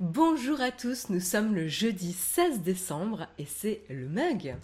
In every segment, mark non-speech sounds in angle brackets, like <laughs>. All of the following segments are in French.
Bonjour à tous, nous sommes le jeudi 16 décembre et c'est le mug.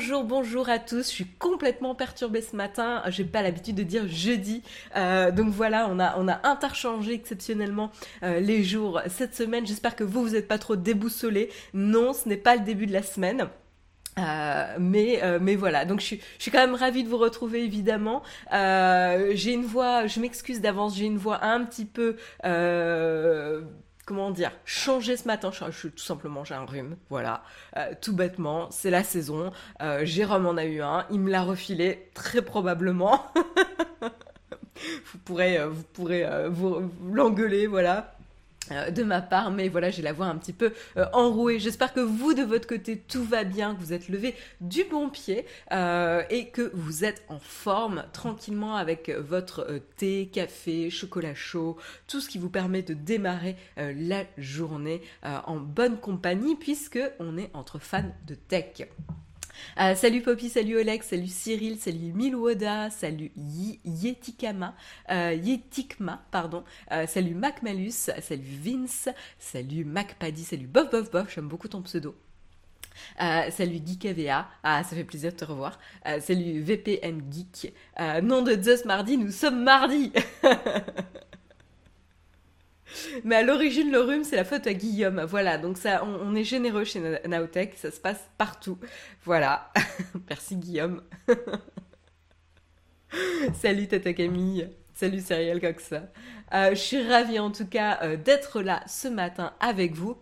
Bonjour, bonjour à tous. Je suis complètement perturbée ce matin. J'ai pas l'habitude de dire jeudi, euh, donc voilà, on a interchangé exceptionnellement euh, les jours cette semaine. J'espère que vous vous êtes pas trop déboussolés. Non, ce n'est pas le début de la semaine. Euh, mais voilà donc je suis je suis quand même ravie de vous retrouver évidemment j'ai une voix je m'excuse d'avance j'ai une voix un petit peu comment dire, changer ce matin. Je, tout simplement, j'ai un rhume, voilà, euh, tout bêtement, c'est la saison. Euh, Jérôme en a eu un, il me l'a refilé très probablement. <laughs> vous pourrez, euh, vous pourrez vous l'engueuler, voilà. Euh, de ma part, mais voilà, j'ai la voix un petit peu euh, enrouée. J'espère que vous, de votre côté, tout va bien, que vous êtes levé du bon pied euh, et que vous êtes en forme tranquillement avec votre thé, café, chocolat chaud, tout ce qui vous permet de démarrer la journée en bonne compagnie puisque on est entre fans de tech. Euh, salut Poppy, salut Oleg, salut Cyril, salut Milwoda, salut Yetikama, euh, Yetikma, pardon, euh, salut Mac Malus, salut Vince, salut Mac Paddy, salut Bof Bof Bof, j'aime beaucoup ton pseudo. salut GeekAVA, ah ça fait plaisir de te revoir. salut VPN Geek. nom de Zeus mardi, nous sommes mardi. <laughs> Mais à l'origine, le rhume, c'est la faute à Guillaume. Voilà, donc ça, on, est généreux chez Naotech, ça se passe partout. Voilà. <laughs> Merci Guillaume. <laughs> Salut Tata Camille. Salut Serial Cox. Euh, je suis ravie en tout cas euh, d'être là ce matin avec vous.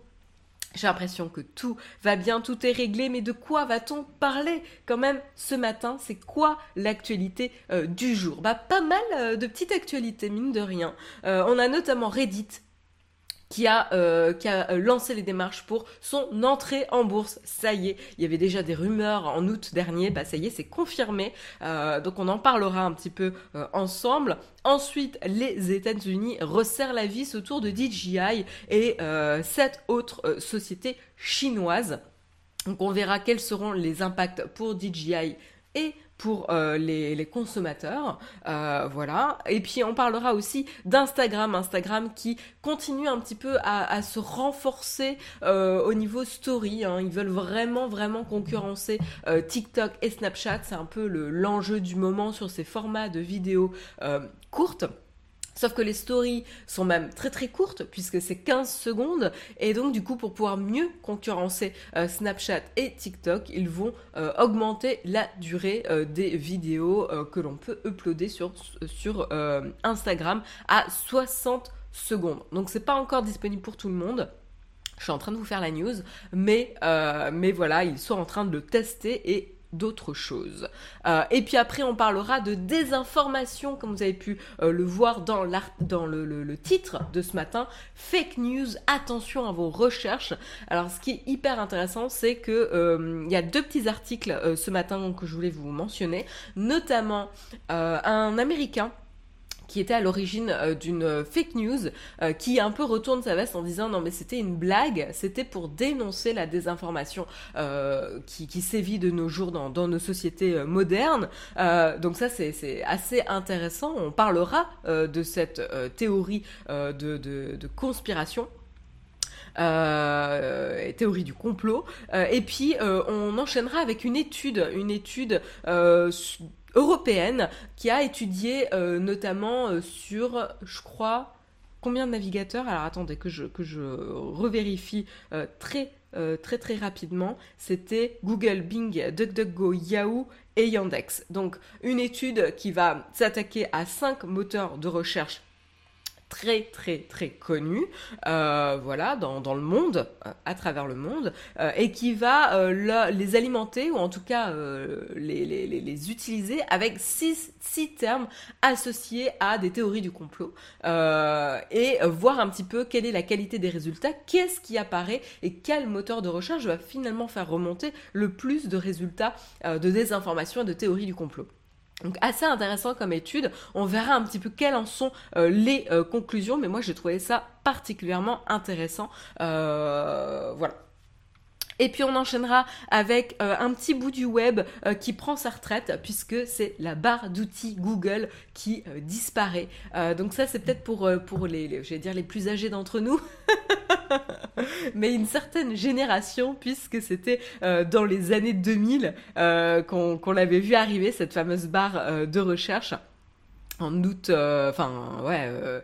J'ai l'impression que tout va bien, tout est réglé, mais de quoi va-t-on parler quand même ce matin? C'est quoi l'actualité euh, du jour? Bah pas mal de petites actualités, mine de rien. on a notamment Reddit qui a, euh, qui a euh, lancé les démarches pour son entrée en bourse. Ça y est, il y avait déjà des rumeurs en août dernier, bah ça y est, c'est confirmé. Euh, donc on en parlera un petit peu ensemble. Ensuite, les États-Unis resserrent la vis autour de DJI et sept autres sociétés chinoises. Donc on verra quels seront les impacts pour DJI et pour euh, les, consommateurs. Euh, voilà. Et puis on parlera aussi d'Instagram. Instagram qui continue un petit peu à, se renforcer euh, au niveau story. Hein. Ils veulent vraiment, vraiment concurrencer TikTok et Snapchat. C'est un peu l'enjeu du moment sur ces formats de vidéos courtes. Sauf que les stories sont même très très courtes puisque c'est 15 secondes et donc du coup pour pouvoir mieux concurrencer euh, Snapchat et TikTok, ils vont euh, augmenter la durée euh, des vidéos que l'on peut uploader sur, Instagram à 60 secondes. Donc c'est pas encore disponible pour tout le monde. Je suis en train de vous faire la news, mais, mais voilà, ils sont en train de le tester et d'autres choses. Euh, et puis après, on parlera de désinformation, comme vous avez pu euh, le voir dans, dans le, titre de ce matin. Fake news, attention à vos recherches. Alors, ce qui est hyper intéressant, c'est que euh, y a deux petits articles ce matin que je voulais vous mentionner, notamment un Américain qui était à l'origine euh, d'une euh, fake news, euh, qui un peu retourne sa veste en disant non mais c'était une blague, c'était pour dénoncer la désinformation qui, sévit de nos jours dans, nos sociétés modernes. donc ça c'est assez intéressant. On parlera de cette théorie de, conspiration. théorie du complot. et puis on enchaînera avec une étude, une étude européenne qui a étudié euh, notamment euh, sur, je crois, combien de navigateurs Alors attendez que je, que je revérifie euh, très très très rapidement. C'était Google, Bing, DuckDuckGo, Yahoo et Yandex. Donc une étude qui va s'attaquer à cinq moteurs de recherche très très très connu, euh, voilà, dans, dans, le monde, euh, à travers le monde, euh, et qui va les alimenter, ou en tout cas les, les, les, utiliser avec six, six, termes associés à des théories du complot, et voir un petit peu quelle est la qualité des résultats, qu'est-ce qui apparaît, et quel moteur de recherche va finalement faire remonter le plus de résultats de désinformation et de théories du complot. Donc assez intéressant comme étude. On verra un petit peu quelles en sont euh, les euh, conclusions, mais moi j'ai trouvé ça particulièrement intéressant. Euh, voilà. Et puis on enchaînera avec un petit bout du web qui prend sa retraite puisque c'est la barre d'outils Google qui disparaît. donc ça c'est peut-être pour, pour les, dire les plus âgés d'entre nous. <laughs> mais une certaine génération, puisque c'était euh, dans les années 2000 euh, qu'on l'avait vu arriver, cette fameuse barre euh, de recherche en août, enfin ouais, euh,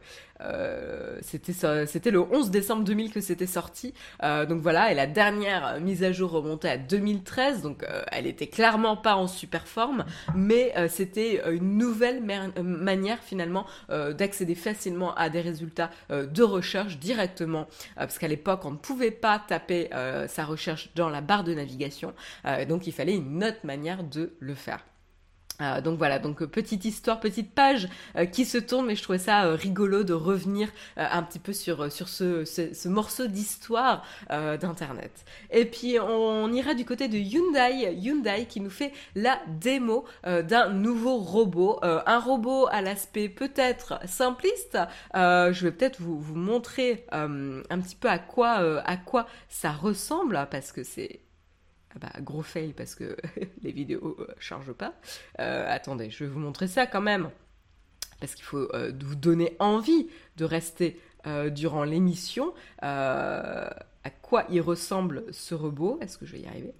c'était le 11 décembre 2000 que c'était sorti. Euh, donc voilà, et la dernière mise à jour remontait à 2013, donc euh, elle était clairement pas en super forme, mais c'était une nouvelle manière finalement d'accéder facilement à des résultats de recherche directement, parce qu'à l'époque on ne pouvait pas taper sa recherche dans la barre de navigation, donc il fallait une autre manière de le faire. Euh, donc voilà, donc euh, petite histoire, petite page euh, qui se tourne, mais je trouvais ça rigolo de revenir un petit peu sur, sur ce, ce, morceau d'histoire d'Internet. Et puis on, ira du côté de Hyundai, Hyundai qui nous fait la démo d'un nouveau robot, un robot à l'aspect peut-être simpliste. je vais peut-être vous, vous montrer un petit peu à quoi, à quoi ça ressemble, parce que c'est bah, gros fail parce que <laughs> les vidéos euh, chargent pas. Euh, attendez, je vais vous montrer ça quand même. Parce qu'il faut euh, vous donner envie de rester durant l'émission. à quoi il ressemble ce robot? Est-ce que je vais y arriver?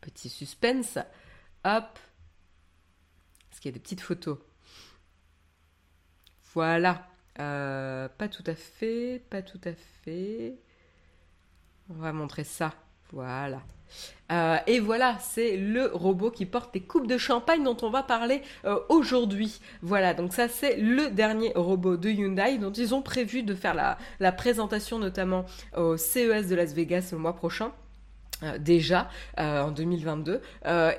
Petit suspense. Hop. Est-ce qu'il y a des petites photos? Voilà. pas tout à fait, pas tout à fait. On va montrer ça. Voilà. Euh, et voilà, c'est le robot qui porte les coupes de champagne dont on va parler euh, aujourd'hui. Voilà, donc ça c'est le dernier robot de Hyundai dont ils ont prévu de faire la, présentation notamment au CES de Las Vegas le mois prochain. Euh, déjà en 2022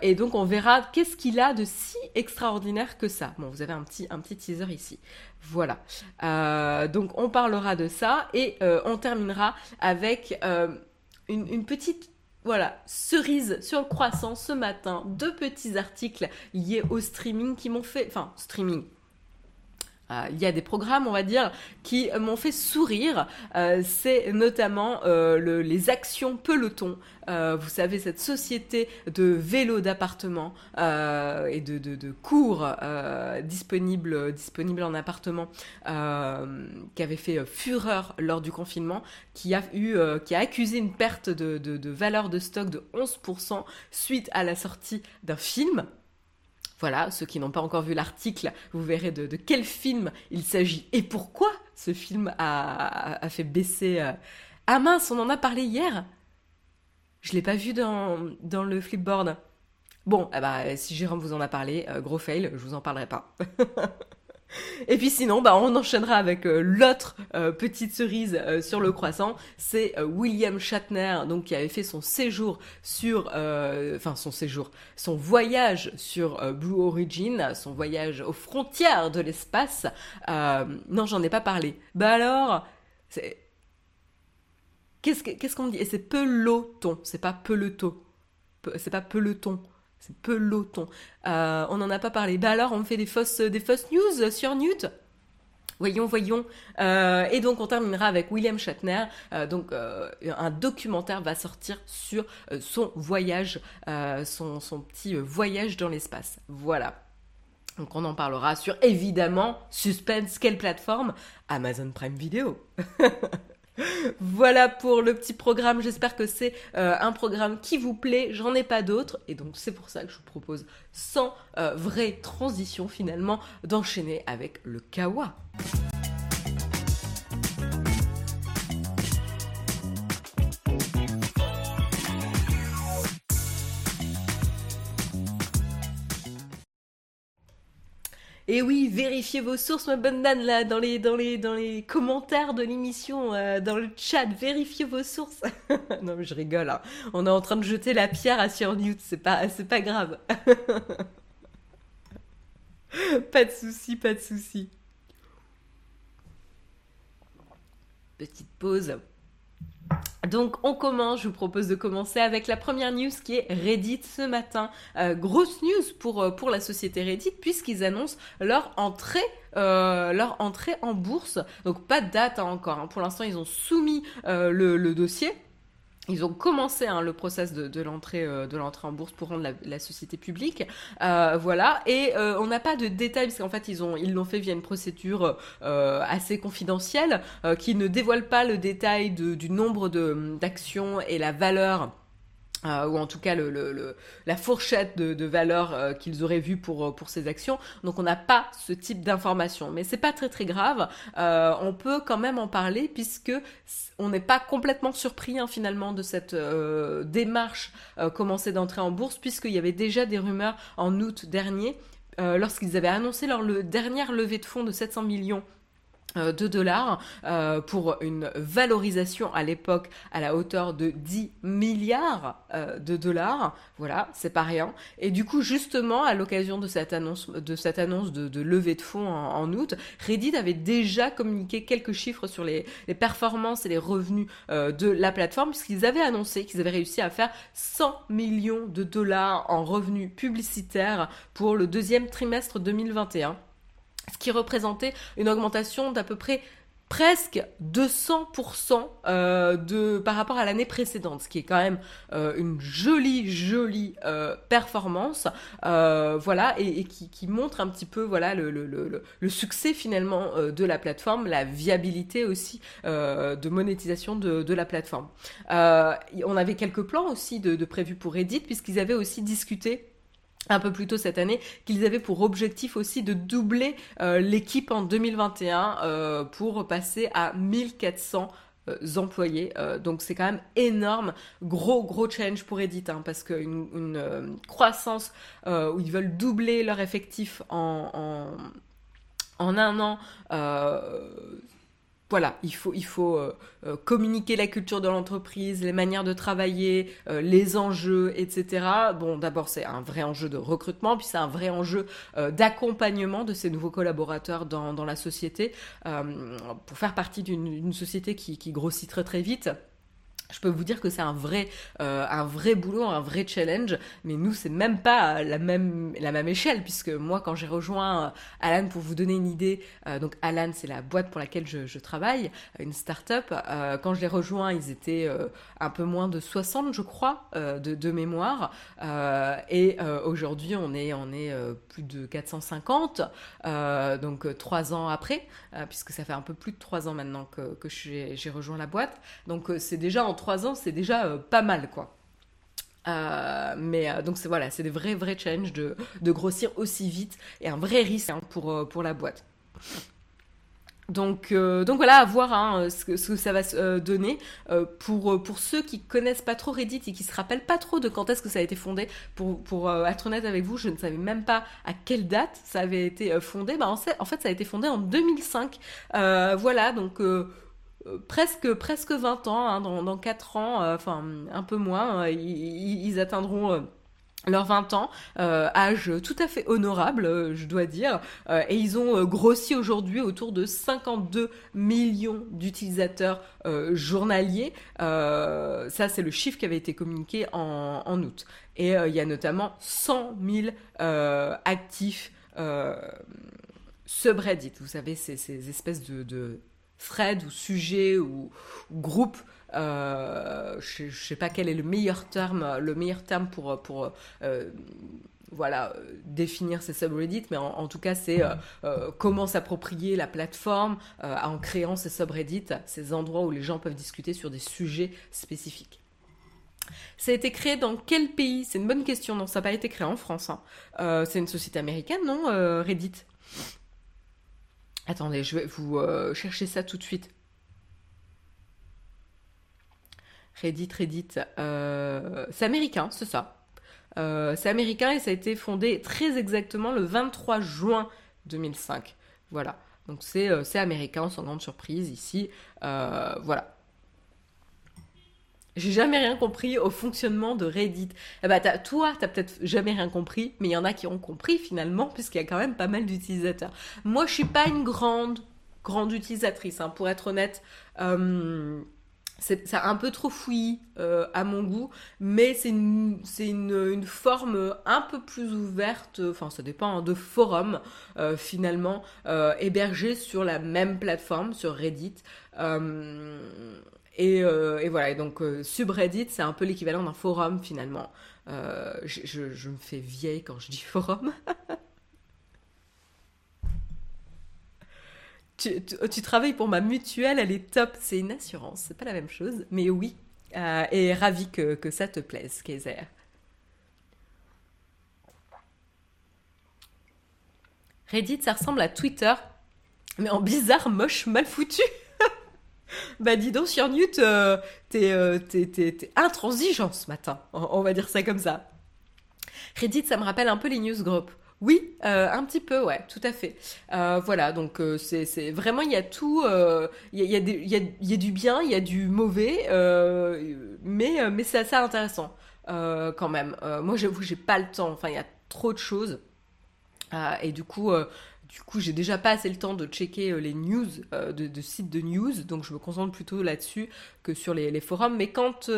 et donc on verra qu'est-ce qu'il a de si extraordinaire que ça. Bon, vous avez un petit un petit teaser ici. Voilà. donc on parlera de ça et on terminera avec une, petite voilà, cerise sur le croissant ce matin, deux petits articles liés au streaming qui m'ont fait, enfin, streaming, il y a des programmes, on va dire, qui m'ont fait sourire. Euh, c'est notamment euh, les actions peloton. vous savez, cette société de vélos d'appartement et de, cours disponibles, disponibles en appartement qui avait fait fureur lors du confinement, qui a, accusé une perte de, de valeur de stock de 11% suite à la sortie d'un film. Voilà, ceux qui n'ont pas encore vu l'article, vous verrez de, quel film il s'agit et pourquoi ce film a, fait baisser... Euh, ah mince, on en a parlé hier Je l'ai pas vu dans, dans le flipboard. Bon, eh ben, si Jérôme vous en a parlé, euh, gros fail, je vous en parlerai pas. <laughs> Et puis sinon, bah, on enchaînera avec euh, l'autre euh, petite cerise euh, sur le croissant. C'est William Shatner, donc qui avait fait son séjour sur, enfin son séjour, son voyage sur Blue Origin, son voyage aux frontières de l'espace. non, j'en ai pas parlé. Bah alors, qu'est-ce qu'on dit? Et c'est peloton, c'est pas peloton, c'est pas peloton. C'est peloton. Euh, on n'en a pas parlé. Bah alors, on fait des fausses, des fausses news sur Newt? Voyons, voyons. Euh, et donc on terminera avec William Shatner. Euh, donc un documentaire va sortir sur son voyage, son, son, petit voyage dans l'espace. Voilà. Donc on en parlera sur évidemment Suspense, quelle plateforme? Amazon Prime Video. <laughs> <laughs> voilà pour le petit programme. J'espère que c'est euh, un programme qui vous plaît. J'en ai pas d'autres. Et donc c'est pour ça que je vous propose, sans euh, vraie transition finalement, d'enchaîner avec le kawa. Et oui, vérifiez vos sources, ma bonne Dan, là, dans les, commentaires de l'émission, euh, dans le chat, vérifiez vos sources. <laughs> non, mais je rigole, hein. on est en train de jeter la pierre à Sir Newt, c'est pas, c'est pas grave. <laughs> pas de souci, pas de souci. Petite pause. Donc on commence, je vous propose de commencer avec la première news qui est Reddit ce matin. Euh, grosse news pour, euh, pour la société Reddit puisqu'ils annoncent leur entrée euh, en bourse. Donc pas de date hein, encore. Hein. Pour l'instant, ils ont soumis le, dossier. Ils ont commencé hein, le process de, l'entrée de l'entrée en bourse pour rendre la, société publique, voilà. Et on n'a pas de détails parce qu'en fait ils l'ont fait via une procédure assez confidentielle qui ne dévoile pas le détail du nombre d'actions et la valeur euh, ou en tout cas la fourchette de, de valeur euh, qu'ils auraient vu pour, euh, pour ces actions. Donc on n'a pas ce type d'information. Mais c'est pas très très grave. on peut quand même en parler puisque on n'est pas complètement surpris hein, finalement de cette démarche commencée d'entrer en bourse puisqu'il y avait déjà des rumeurs en août dernier lorsqu'ils avaient annoncé leur le, dernière levée de fonds de 700 millions de dollars euh, pour une valorisation à l'époque à la hauteur de 10 milliards euh, de dollars. Voilà, c'est pas rien. Et du coup, justement, à l'occasion de cette annonce de levée de fonds en, août, Reddit avait déjà communiqué quelques chiffres sur les, les performances et les revenus de la plateforme, puisqu'ils avaient annoncé qu'ils avaient réussi à faire 100 millions de dollars en revenus publicitaires pour le deuxième trimestre 2021 ce qui représentait une augmentation d'à peu près presque 200% euh, de, par rapport à l'année précédente, ce qui est quand même euh, une jolie, jolie euh, performance, voilà, et, qui, montre un petit peu, voilà, le, succès finalement de la plateforme, la viabilité aussi de monétisation de, la plateforme. on avait quelques plans aussi de, de prévus pour Reddit, puisqu'ils avaient aussi discuté un peu plus tôt cette année, qu'ils avaient pour objectif aussi de doubler euh, l'équipe en 2021 euh, pour passer à 1400 euh, employés. donc c'est quand même énorme, gros gros challenge pour Edit, hein, parce qu'une une, croissance où ils veulent doubler leur effectif en un an, voilà, il faut, il faut euh, euh, communiquer la culture de l'entreprise, les manières de travailler, euh, les enjeux, etc. Bon, d'abord, c'est un vrai enjeu de recrutement, puis c'est un vrai enjeu d'accompagnement de ces nouveaux collaborateurs dans, dans la société, pour faire partie d'une société qui, qui grossit très très vite je peux vous dire que c'est un vrai, euh, un vrai boulot, un vrai challenge. Mais nous, c'est même pas la même, la même échelle, puisque moi, quand j'ai rejoint euh, Alan, pour vous donner une idée, euh, donc Alan, c'est la boîte pour laquelle je, travaille, une start-up. Quand je les rejoint, ils étaient un peu moins de 60, je crois, de, mémoire. et aujourd'hui, on est, on est plus de 450, donc trois ans après, puisque ça fait un peu plus de trois ans maintenant que, que j'ai rejoint la boîte. Donc, c'est déjà entre ans, c'est déjà euh, pas mal, quoi. Euh, mais euh, donc c'est voilà, c'est des vrais vrais challenges de, de, grossir aussi vite et un vrai risque hein, pour, pour la boîte. Donc, donc voilà, à voir hein, ce, que, ça va se donner. Pour, pour ceux qui connaissent pas trop Reddit et qui se rappellent pas trop de quand est-ce que ça a été fondé, pour, pour être honnête avec vous, je ne savais même pas à quelle date ça avait été fondé. Bah, en, fait, en fait, ça a été fondé en 2005. voilà, donc presque presque 20 ans, hein, dans, dans 4 ans, euh, enfin un peu moins, euh, ils, atteindront leurs 20 ans, âge tout à fait honorable, je dois dire, et ils ont grossi aujourd'hui autour de 52 millions d'utilisateurs journaliers. ça, c'est le chiffre qui avait été communiqué en, août. Et il y a notamment 100 000 actifs subreddit. Vous savez, ces espèces de thread ou sujet ou, groupe. Euh, je, ne sais pas quel est le meilleur terme, le meilleur terme pour pour euh, voilà définir ces subreddits, mais en, tout cas c'est euh, comment s'approprier la plateforme en créant ces subreddits, ces endroits où les gens peuvent discuter sur des sujets spécifiques. Ça a été créé dans quel pays? C'est une bonne question. Non, ça n'a pas été créé en France. Hein. c'est une société américaine, non Reddit? Attendez, je vais vous euh, chercher ça tout de suite. Reddit, Reddit. Euh, c'est américain, c'est ça. Euh, c'est américain et ça a été fondé très exactement le 23 juin 2005. Voilà. Donc c'est américain, sans grande surprise ici. voilà. J'ai jamais rien compris au fonctionnement de Reddit. Eh bah, toi, t'as peut-être jamais rien compris, mais il y en a qui ont compris finalement, puisqu'il y a quand même pas mal d'utilisateurs. Moi, je suis pas une grande, grande utilisatrice, hein, pour être honnête. Euh, c'est un peu trop fouillis euh, à mon goût, mais c'est une, une, forme un peu plus ouverte, enfin ça dépend, hein, de forum euh, finalement, euh, hébergé sur la même plateforme, sur Reddit. Et, et, voilà, donc subreddit, c'est un peu l'équivalent d'un forum finalement. Je, je, me fais vieille quand je dis forum. <laughs> tu, travailles pour ma mutuelle, elle est top. C'est une assurance, c'est pas la même chose, mais oui. Euh, et ravi que, que, ça te plaise, Kaiser. Reddit, ça ressemble à Twitter, mais en bizarre, moche, mal foutu. Bah dis donc, sur Newt, euh, euh, t'es intransigeant ce matin. On, va dire ça comme ça. Reddit, ça me rappelle un peu les newsgroups. Oui, euh, un petit peu, ouais, tout à fait. Euh, voilà, donc euh, c'est vraiment, il y a tout, il y a, y, a, du bien, il y a du mauvais, mais, mais c'est assez intéressant quand même. moi, j'avoue, j'ai pas le temps, enfin, il y a trop de choses. et du coup, du coup, j'ai déjà pas assez le temps de checker les news de, sites de news, donc je me concentre plutôt là-dessus que sur les, forums. Mais quand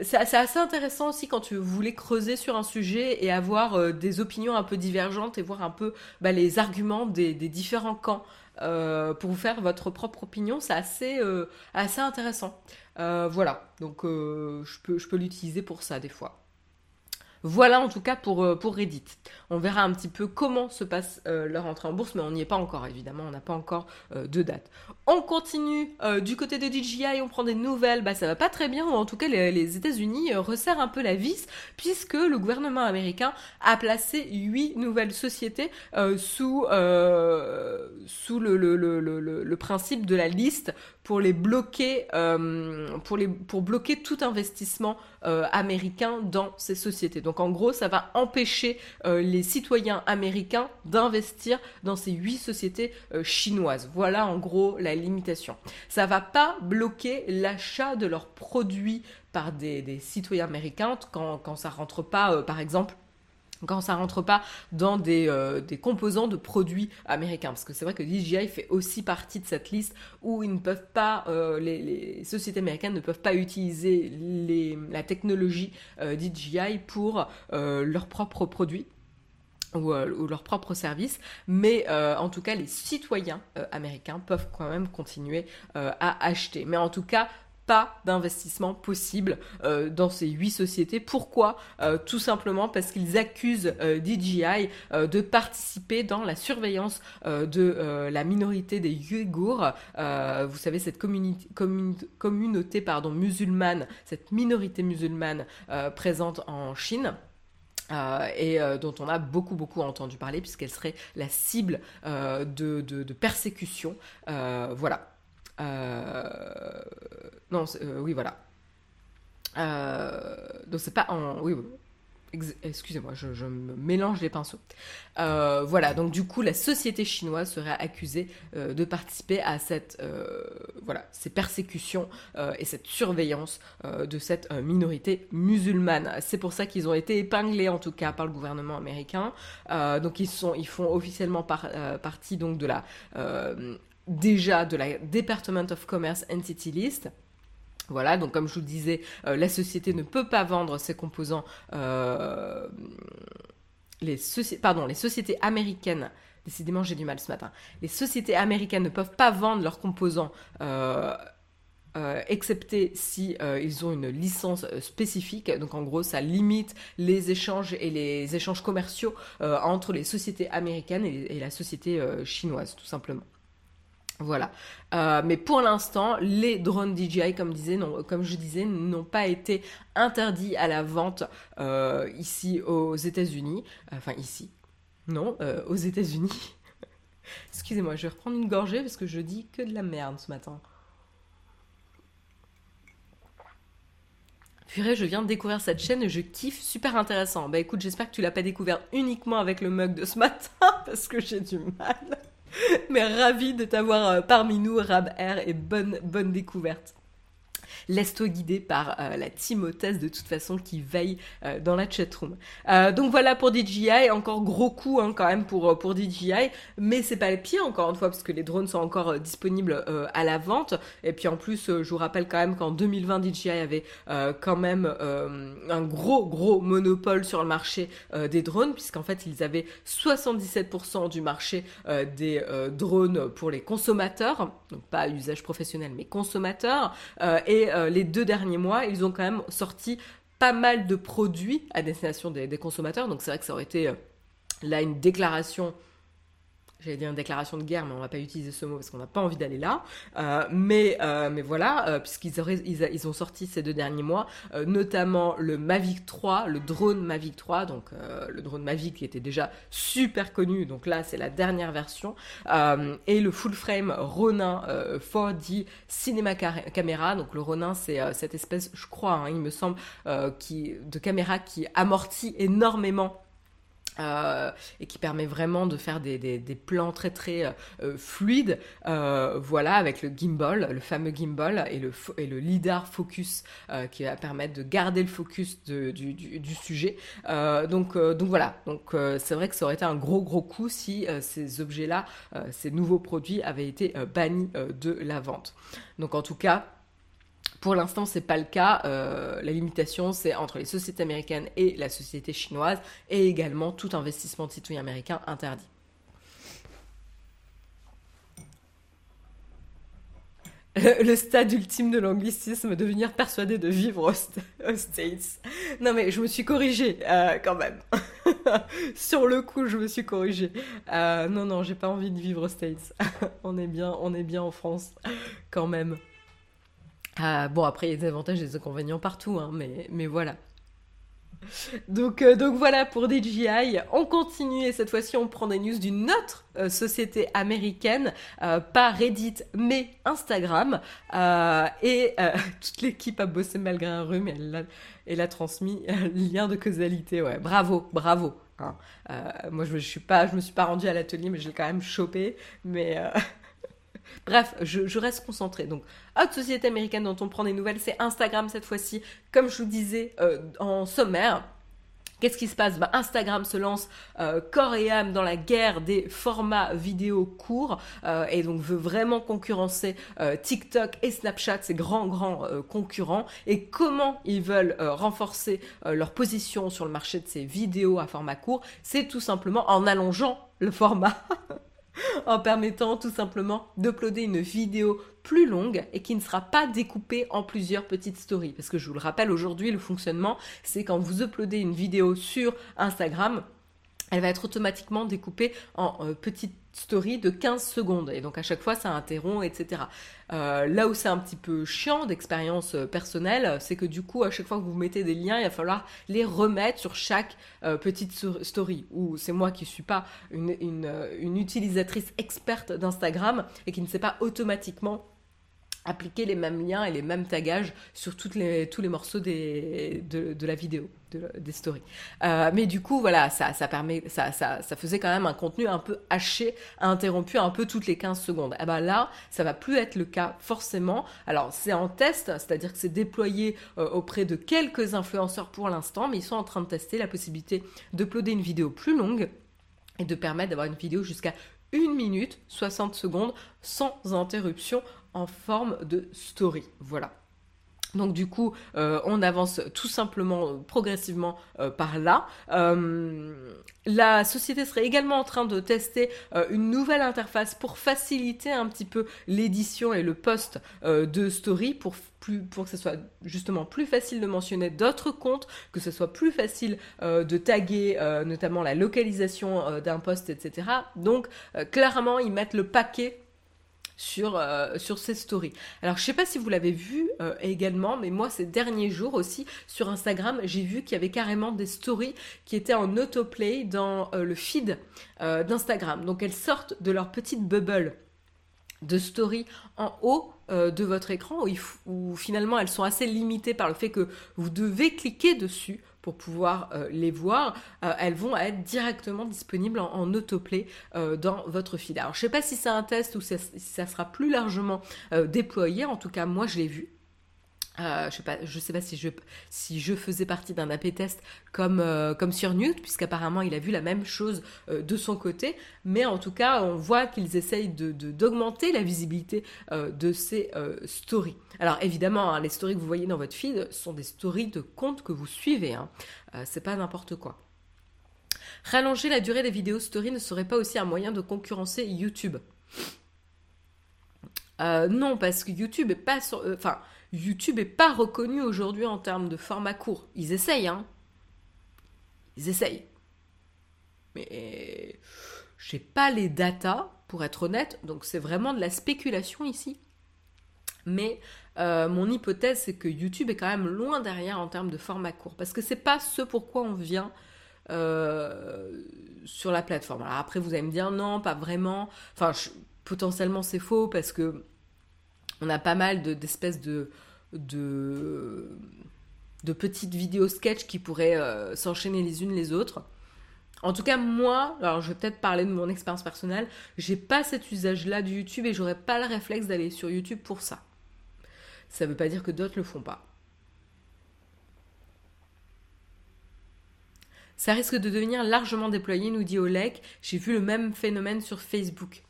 c'est assez intéressant aussi quand tu voulais creuser sur un sujet et avoir euh, des opinions un peu divergentes et voir un peu bah, les arguments des, différents camps euh, pour vous faire votre propre opinion. C'est assez, euh, assez intéressant. voilà, donc je peux, je peux l'utiliser pour ça des fois. Voilà en tout cas pour, euh, pour Reddit. On verra un petit peu comment se passe euh, leur entrée en bourse, mais on n'y est pas encore évidemment, on n'a pas encore euh, de date. On continue du côté de DJI, on prend des nouvelles, bah ça va pas très bien, ou en tout cas les, États-Unis resserrent un peu la vis, puisque le gouvernement américain a placé huit nouvelles sociétés sous, sous le, le, le, le, principe de la liste pour les bloquer, pour, les, pour bloquer tout investissement américain dans ces sociétés. Donc en gros, ça va empêcher euh, les citoyens américains d'investir dans ces huit sociétés euh, chinoises. Voilà en gros la limitation. Ça va pas bloquer l'achat de leurs produits par des, citoyens américains quand, quand ça rentre pas, euh, par exemple, quand ça rentre pas dans des, euh, des, composants de produits américains. Parce que c'est vrai que DJI fait aussi partie de cette liste où ils ne peuvent pas, euh, les, sociétés américaines ne peuvent pas utiliser la technologie euh, DJI pour leurs propres produits. Ou, leurs propres services, mais en tout cas les citoyens américains peuvent quand même continuer à acheter. Mais en tout cas, pas d'investissement possible euh, dans ces huit sociétés. Pourquoi? Euh, Tout simplement parce qu'ils accusent euh, DJI de participer dans la surveillance de la minorité des Ouïghours. vous savez, cette communauté musulmane, cette minorité musulmane présente en Chine. et dont on a beaucoup beaucoup entendu parler puisqu'elle serait la cible de, de, persécution. voilà. Euh, non, euh, oui, voilà. Euh, donc c'est pas en... Oui, excusez-moi, je, me mélange les pinceaux. voilà, donc du coup, la société chinoise serait accusée de participer à cette, voilà, ces persécutions et cette surveillance de cette minorité musulmane. C'est pour ça qu'ils ont été épinglés, en tout cas, par le gouvernement américain. donc ils sont, ils font officiellement partie donc de la déjà de la Department of Commerce Entity List. Voilà, donc comme je vous le disais, euh, la société ne peut pas vendre ses composants. Euh, les, pardon, les sociétés américaines, décidément j'ai du mal ce matin, les sociétés américaines ne peuvent pas vendre leurs composants. Euh, excepté si ils ont une licence spécifique. Donc en gros, ça limite les échanges et les échanges commerciaux entre les sociétés américaines et la société chinoise, tout simplement. Voilà. Euh, mais pour l'instant, les drones DJI, comme, je disais, n'ont pas été interdits à la vente euh, ici aux États-Unis. Enfin, ici. Non, euh, aux États-Unis. <laughs> Excusez-moi, je vais reprendre une gorgée parce que je dis que de la merde ce matin. Purée, je viens de découvrir cette chaîne et je kiffe, super intéressant. Bah écoute, j'espère que tu l'as pas découvert uniquement avec le mug de ce matin <laughs> parce que j'ai du mal. <laughs> Mais ravi de t'avoir euh, parmi nous, Rab Air, et bonne, bonne découverte. Laisse-toi guider par la team hôtesse de toute façon qui veille dans la chatroom. donc voilà pour DJI, encore gros coup hein, quand même pour, pour DJI, mais c'est pas le pied encore une fois parce que les drones sont encore disponibles à la vente. Et puis en plus, je vous rappelle quand même qu'en 2020, DJI avait quand même un gros gros monopole sur le marché des drones puisqu'en fait ils avaient 77% du marché des drones pour les consommateurs, donc pas usage professionnel mais consommateurs. et les deux derniers mois, ils ont quand même sorti pas mal de produits à destination des, consommateurs. Donc c'est vrai que ça aurait été là une déclaration j'allais dire une déclaration de guerre, mais on va pas utiliser ce mot parce qu'on n'a pas envie d'aller là. Euh, mais, euh, mais voilà, euh, puisqu'ils ils, ils, ont sorti ces deux derniers mois, notamment le Mavic 3, le drone Mavic 3, donc le drone Mavic qui était déjà super connu, donc là c'est la dernière version, et le full frame Ronin 4D Cinema Camera. Donc le Ronin c'est cette espèce, je crois, hein, il me semble, de caméra qui amortit énormément euh, et qui permet vraiment de faire des, plans très très euh, euh, fluides, voilà, avec le gimbal, le fameux gimbal et le, et le lidar focus qui va permettre de garder le focus du, du, sujet. donc, donc voilà, donc c'est vrai que ça aurait été un gros gros coup si ces objets-là, ces nouveaux produits avaient été bannis de la vente. Donc en tout cas, pour l'instant, c'est pas le cas. Euh, la limitation, c'est entre les sociétés américaines et la société chinoise, et également tout investissement de citoyen américain interdit. <laughs> Le stade ultime de l'anglicisme, devenir persuadé de vivre aux, States. Non mais je me suis corrigée euh, quand même. <laughs> Sur le coup, je me suis corrigée. Euh, non non, j'ai pas envie de vivre aux States. <laughs> on est bien, on est bien en France quand même. Ah, bon, après, il y a des avantages et des inconvénients partout, hein, mais, mais voilà. <laughs> Donc, euh, donc voilà pour DJI. On continue et cette fois-ci on prend des news d'une autre euh, société américaine, euh, pas Reddit mais Instagram. et <laughs> toute l'équipe a bossé malgré un rhume et elle elle a transmis lien de causalité. Ouais, bravo, bravo. Hein. moi je, je suis pas, je me suis pas rendue à l'atelier mais je l'ai quand même chopé. Mais <laughs> Bref, je, reste concentrée. Donc, autre société américaine dont on prend des nouvelles, c'est Instagram cette fois-ci. Comme je vous disais euh, en sommaire, Qu'est-ce qui se passe? Bah, Instagram se lance euh, corps et âme dans la guerre des formats vidéo courts euh, et donc veut vraiment concurrencer TikTok et Snapchat, ces grands grands concurrents. Et comment ils veulent renforcer leur position sur le marché de ces vidéos à format court? C'est tout simplement en allongeant le format. <laughs> <laughs> en permettant tout simplement d'uploader une vidéo plus longue et qui ne sera pas découpée en plusieurs petites stories. Parce que je vous le rappelle, aujourd'hui, le fonctionnement, c'est quand vous uploadez une vidéo sur Instagram, elle va être automatiquement découpée en euh, petites stories de 15 secondes. Et donc à chaque fois, ça interrompt, etc. Euh, là où c'est un petit peu chiant d'expérience euh, personnelle, c'est que du coup, à chaque fois que vous mettez des liens, il va falloir les remettre sur chaque petite story. Ou c'est moi qui suis pas une, une utilisatrice experte d'Instagram et qui ne sait pas automatiquement appliquer les mêmes liens et les mêmes tagages sur les, tous les morceaux des, de, la vidéo, des stories. Euh, mais du coup, voilà, ça, ça, permet, ça, ça, ça, faisait quand même un contenu un peu haché, interrompu un peu toutes les 15 secondes. Eh ben là, ça va plus être le cas forcément. Alors, c'est en test, c'est-à-dire que c'est déployé euh, auprès de quelques influenceurs pour l'instant, mais ils sont en train de tester la possibilité d'uploader une vidéo plus longue et de permettre d'avoir une vidéo jusqu'à 1 minute 60 secondes sans interruption en forme de story. Voilà. Donc du coup, euh, on avance tout simplement euh, progressivement euh, par là. la société serait également en train de tester une nouvelle interface pour faciliter un petit peu l'édition et le post de story pour plus, pour que ce soit justement plus facile de mentionner d'autres comptes, que ce soit plus facile de taguer notamment la localisation d'un post, etc. Donc clairement, ils mettent le paquet sur, euh, sur ces stories. Alors je sais pas si vous l'avez vu euh, également, mais moi ces derniers jours aussi sur Instagram, j'ai vu qu'il y avait carrément des stories qui étaient en autoplay dans euh, le feed d'Instagram. Donc elles sortent de leur petite bubble de stories en haut de votre écran où, finalement elles sont assez limitées par le fait que vous devez cliquer dessus pour pouvoir euh, les voir, euh, elles vont être directement disponibles en, autoplay euh, dans votre feed. Alors je sais pas si c'est un test ou si ça sera plus largement déployé, en tout cas moi je l'ai vu. Euh, je sais pas, sais pas si je, faisais partie d'un AP test comme, euh, sur Newt, puisqu'apparemment il a vu la même chose euh, de son côté, mais en tout cas on voit qu'ils essayent d'augmenter la visibilité de ces stories. Alors évidemment, hein, les stories que vous voyez dans votre feed sont des stories de comptes que vous suivez, hein. c'est pas n'importe quoi. Rallonger la durée des vidéos stories ne serait pas aussi un moyen de concurrencer YouTube Non, parce que YouTube est pas sur, enfin YouTube est pas reconnu aujourd'hui en termes de format court. Ils essayent, hein. Ils essayent. Mais j'ai pas les datas, pour être honnête, donc c'est vraiment de la spéculation ici. Mais euh, mon hypothèse, c'est que YouTube est quand même loin derrière en termes de format court. Parce que c'est pas ce pourquoi on vient euh, sur la plateforme. Alors après, vous allez me dire non, pas vraiment. Enfin, potentiellement c'est faux parce que on a pas mal d'espèces de, de, petites vidéos sketch qui pourraient euh, s'enchaîner les unes les autres. En tout cas, moi, alors je vais peut-être parler de mon expérience personnelle, j'ai pas cet usage-là du YouTube et j'aurais pas le réflexe d'aller sur YouTube pour ça. Ça veut pas dire que d'autres le font pas. Ça risque de devenir largement déployé, nous dit Oleg. J'ai vu le même phénomène sur Facebook.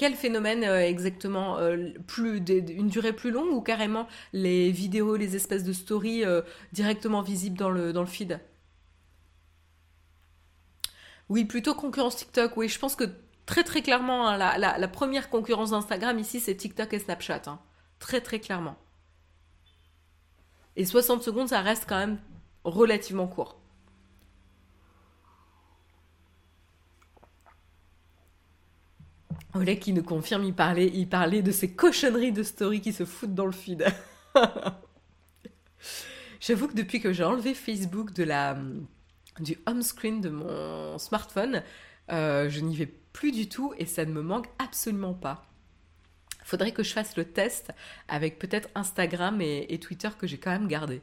Quel phénomène euh, exactement euh, Une durée plus longue ou carrément les vidéos, les espèces de stories euh, directement visibles dans le, dans le feed? Oui, plutôt concurrence TikTok. Oui, je pense que très très clairement, hein, la, première concurrence d'Instagram ici, c'est TikTok et Snapchat. Hein. Très très clairement. Et 60 secondes, ça reste quand même relativement court. Oleg qui nous confirme, il parlait, de ces cochonneries de story qui se foutent dans le feed. <laughs> J'avoue que depuis que j'ai enlevé Facebook de la, du home screen de mon smartphone, euh, je n'y vais plus du tout et ça ne me manque absolument pas. Faudrait que je fasse le test avec peut-être Instagram et, et Twitter que j'ai quand même gardé.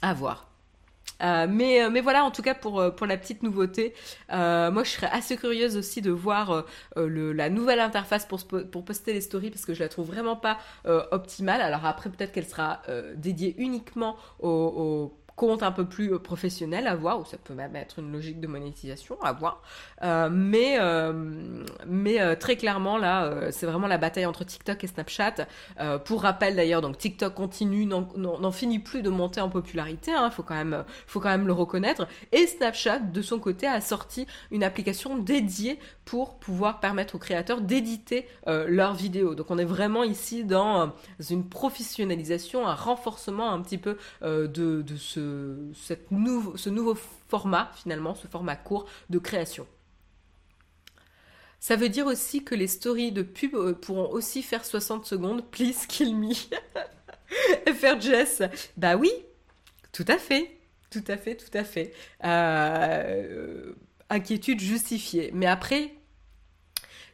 À voir. Euh, mais, euh, mais voilà, en tout cas pour, euh, la petite nouveauté, moi je serais assez curieuse aussi de voir la nouvelle interface pour, pour poster les stories parce que je la trouve vraiment pas optimale. Alors après peut-être qu'elle sera dédiée uniquement aux compte un peu plus euh, professionnel à voir, ou ça peut même être une logique de monétisation à voir. Euh, mais euh, mais très clairement, là, c'est vraiment la bataille entre TikTok et Snapchat. pour rappel d'ailleurs, donc TikTok continue, n'en finit plus de monter en popularité, il hein, faut, quand même, faut quand même le reconnaître. Et Snapchat, de son côté, a sorti une application dédiée pour pouvoir permettre aux créateurs d'éditer leurs vidéos. Donc on est vraiment ici dans une professionnalisation, un renforcement un petit peu de, de ce cette ce nouveau format, finalement, ce format court de création. Ça veut dire aussi que les stories de pub euh, pourront aussi faire 60 secondes. Please kill me. <laughs> faire Jess. Bah oui, tout à fait. Tout à fait, tout à fait. Euh, inquiétude justifiée. Mais après,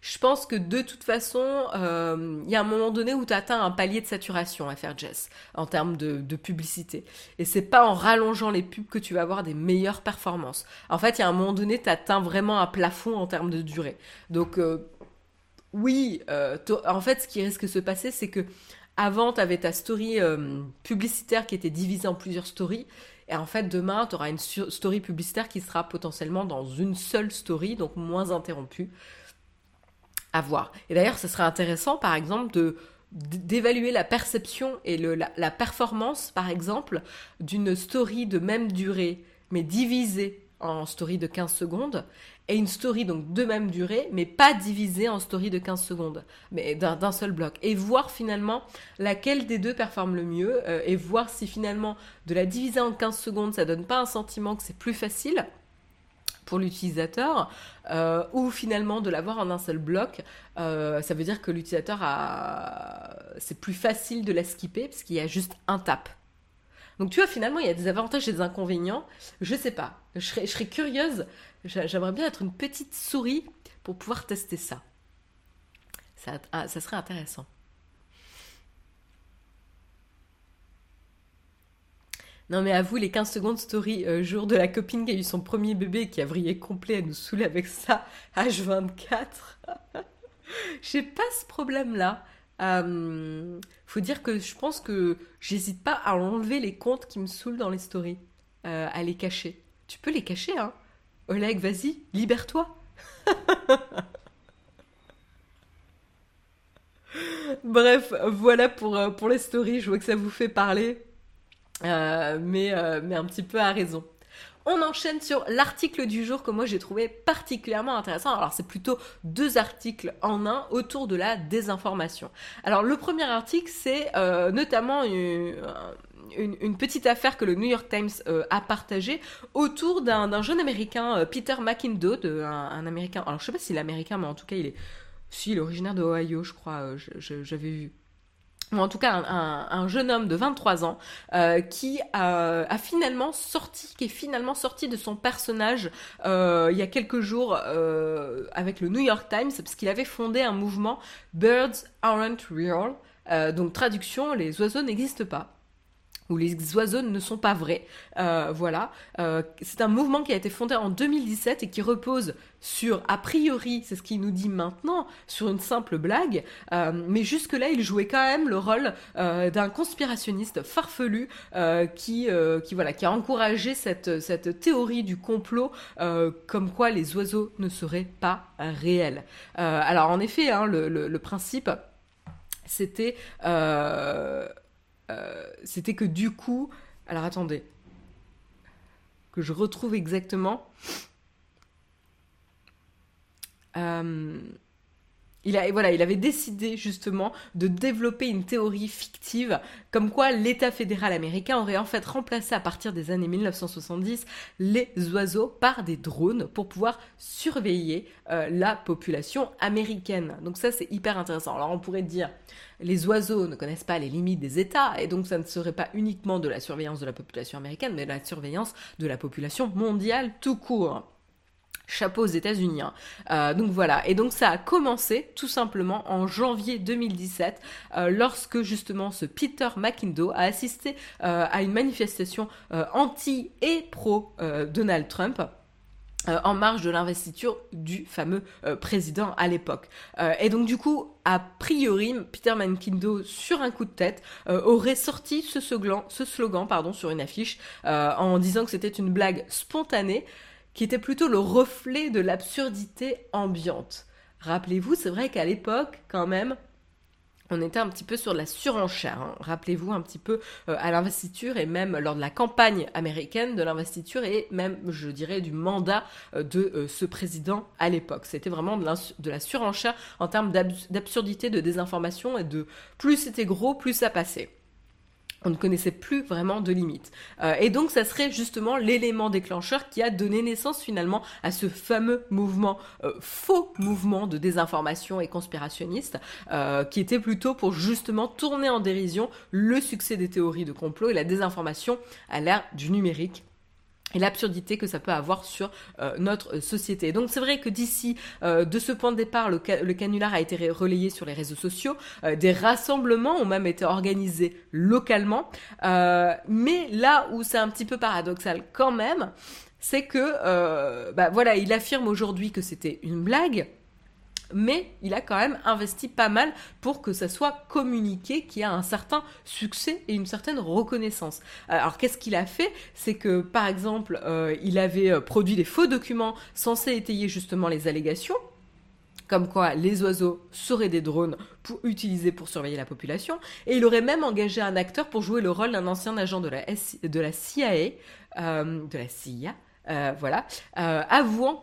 je pense que de toute façon, euh, il y a un moment donné où tu atteins un palier de saturation à faire Jess en termes de, publicité. Et c'est pas en rallongeant les pubs que tu vas avoir des meilleures performances. En fait, il y a un moment donné, tu atteins vraiment un plafond en termes de durée. Donc, euh, oui, euh, en fait, ce qui risque de se passer, c'est que avant, tu avais ta story publicitaire qui était divisée en plusieurs stories. Et en fait, demain, tu auras une story publicitaire qui sera potentiellement dans une seule story, donc moins interrompue Et d'ailleurs, ce serait intéressant, par exemple, d'évaluer la perception et la, performance, par exemple, d'une story de même durée, mais divisée en story de 15 secondes, et une story donc de même durée, mais pas divisée en story de 15 secondes, mais d'un seul bloc. Et voir finalement laquelle des deux performe le mieux, euh, et voir si finalement de la diviser en 15 secondes, ça donne pas un sentiment que c'est plus facile, pour l'utilisateur, euh, ou finalement de l'avoir en un seul bloc, euh, ça veut dire que l'utilisateur a... c'est plus facile de la skipper parce qu'il y a juste un tap. Donc tu vois, finalement, il y a des avantages et des inconvénients. Je sais pas. Je serais, curieuse. J'aimerais bien être une petite souris pour pouvoir tester ça. Ça, ah, ça serait intéressant. Non mais à vous, les 15 secondes story, euh, jour de la copine qui a eu son premier bébé qui a vrillé complet à nous saouler avec ça, <laughs> H24. <laughs> J'ai pas ce problème-là. Euh, faut dire que je pense que j'hésite pas à enlever les comptes qui me saoulent dans les stories, euh, à les cacher. Tu peux les cacher, hein Oleg, vas-y, libère-toi. <laughs> Bref, voilà pour, euh, pour les stories. Je vois que ça vous fait parler, euh, mais, euh, mais un petit peu à raison. On enchaîne sur l'article du jour que moi j'ai trouvé particulièrement intéressant. Alors c'est plutôt deux articles en un autour de la désinformation. Alors le premier article c'est notamment une, petite affaire que le New York Times a partagée autour d'un jeune américain, Peter McIndoe, un, un, américain. Alors je sais pas s'il est américain, mais en tout cas il est si, il est originaire de Ohio, je crois, euh, j'avais vu. En tout cas, un, jeune homme de 23 ans euh, qui a, finalement sorti, qui est finalement sorti de son personnage euh, il y a quelques jours avec le New York Times, parce qu'il avait fondé un mouvement Birds Aren't Real. donc traduction, les oiseaux n'existent pas où les oiseaux ne sont pas vrais. Euh, voilà. Euh, c'est un mouvement qui a été fondé en 2017 et qui repose sur, a priori, c'est ce qu'il nous dit maintenant, sur une simple blague. Euh, mais jusque-là, il jouait quand même le rôle d'un conspirationniste farfelu qui, qui, voilà, qui a encouragé cette, cette théorie du complot comme quoi les oiseaux ne seraient pas réels. alors, en effet, hein, le, le, le, principe, c'était c'était que du coup, alors attendez, que je retrouve exactement. Euh, il, avait décidé justement de développer une théorie fictive comme quoi l'État fédéral américain aurait en fait remplacé à partir des années 1970 les oiseaux par des drones pour pouvoir surveiller euh, la population américaine. Donc ça c'est hyper intéressant. Alors on pourrait dire les oiseaux ne connaissent pas les limites des États et donc ça ne serait pas uniquement de la surveillance de la population américaine mais de la surveillance de la population mondiale tout court chapeau aux États-Unis. Hein. Euh, donc voilà, et donc ça a commencé tout simplement en janvier 2017, euh, lorsque justement ce Peter McIndoe a assisté euh, à une manifestation anti et pro Donald Trump. en marge de l'investiture du fameux président à l'époque. et donc du coup, a priori, Peter McIndoe, sur un coup de tête, aurait sorti ce slogan, ce slogan pardon, sur une affiche en disant que c'était une blague spontanée qui était plutôt le reflet de l'absurdité ambiante. Rappelez-vous, c'est vrai qu'à l'époque, quand même, on était un petit peu sur la surenchère. Hein. Rappelez-vous un petit peu euh, à l'investiture et même lors de la campagne américaine de l'investiture et même, je dirais, du mandat euh, de euh, ce président à l'époque. C'était vraiment de, de, la surenchère en termes d'absurdité, de désinformation et de plus c'était gros, plus ça passait on ne connaissait plus vraiment de limites. Euh, et donc ça serait justement l'élément déclencheur qui a donné naissance finalement à ce fameux mouvement, euh, faux mouvement de désinformation et conspirationniste, euh, qui était plutôt pour justement tourner en dérision le succès des théories de complot et la désinformation à l'ère du numérique et l'absurdité que ça peut avoir sur euh, notre société. Donc c'est vrai que d'ici, euh, de ce point de départ, le, canular a été relayé sur les réseaux sociaux, euh, des rassemblements ont même été organisés localement, mais là où c'est un petit peu paradoxal quand même, c'est que, bah voilà, il affirme aujourd'hui que c'était une blague, mais il a quand même investi pas mal pour que ça soit communiqué, qu'il y a un certain succès et une certaine reconnaissance. Alors qu'est-ce qu'il a fait? C'est que par exemple, euh, il avait euh, produit des faux documents censés étayer justement les allégations, comme quoi les oiseaux seraient des drones pour pour surveiller la population, et il aurait même engagé un acteur pour jouer le rôle d'un ancien agent de la, CIA, euh, de la CIA, euh, voilà, euh,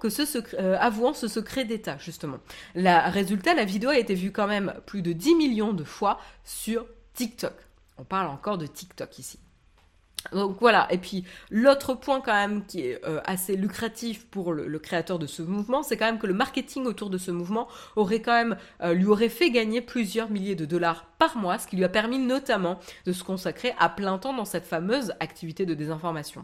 ce secret, euh, avouant ce secret d'État, justement. La, résultat, la vidéo a été vue quand même plus de 10 millions de fois sur TikTok. On parle encore de TikTok ici. Donc voilà, et puis l'autre point quand même qui est assez lucratif pour le, créateur de ce mouvement, c'est quand même que le marketing autour de ce mouvement lui aurait fait gagner plusieurs milliers de dollars par mois, ce qui lui a permis notamment de se consacrer à plein temps dans cette fameuse activité de désinformation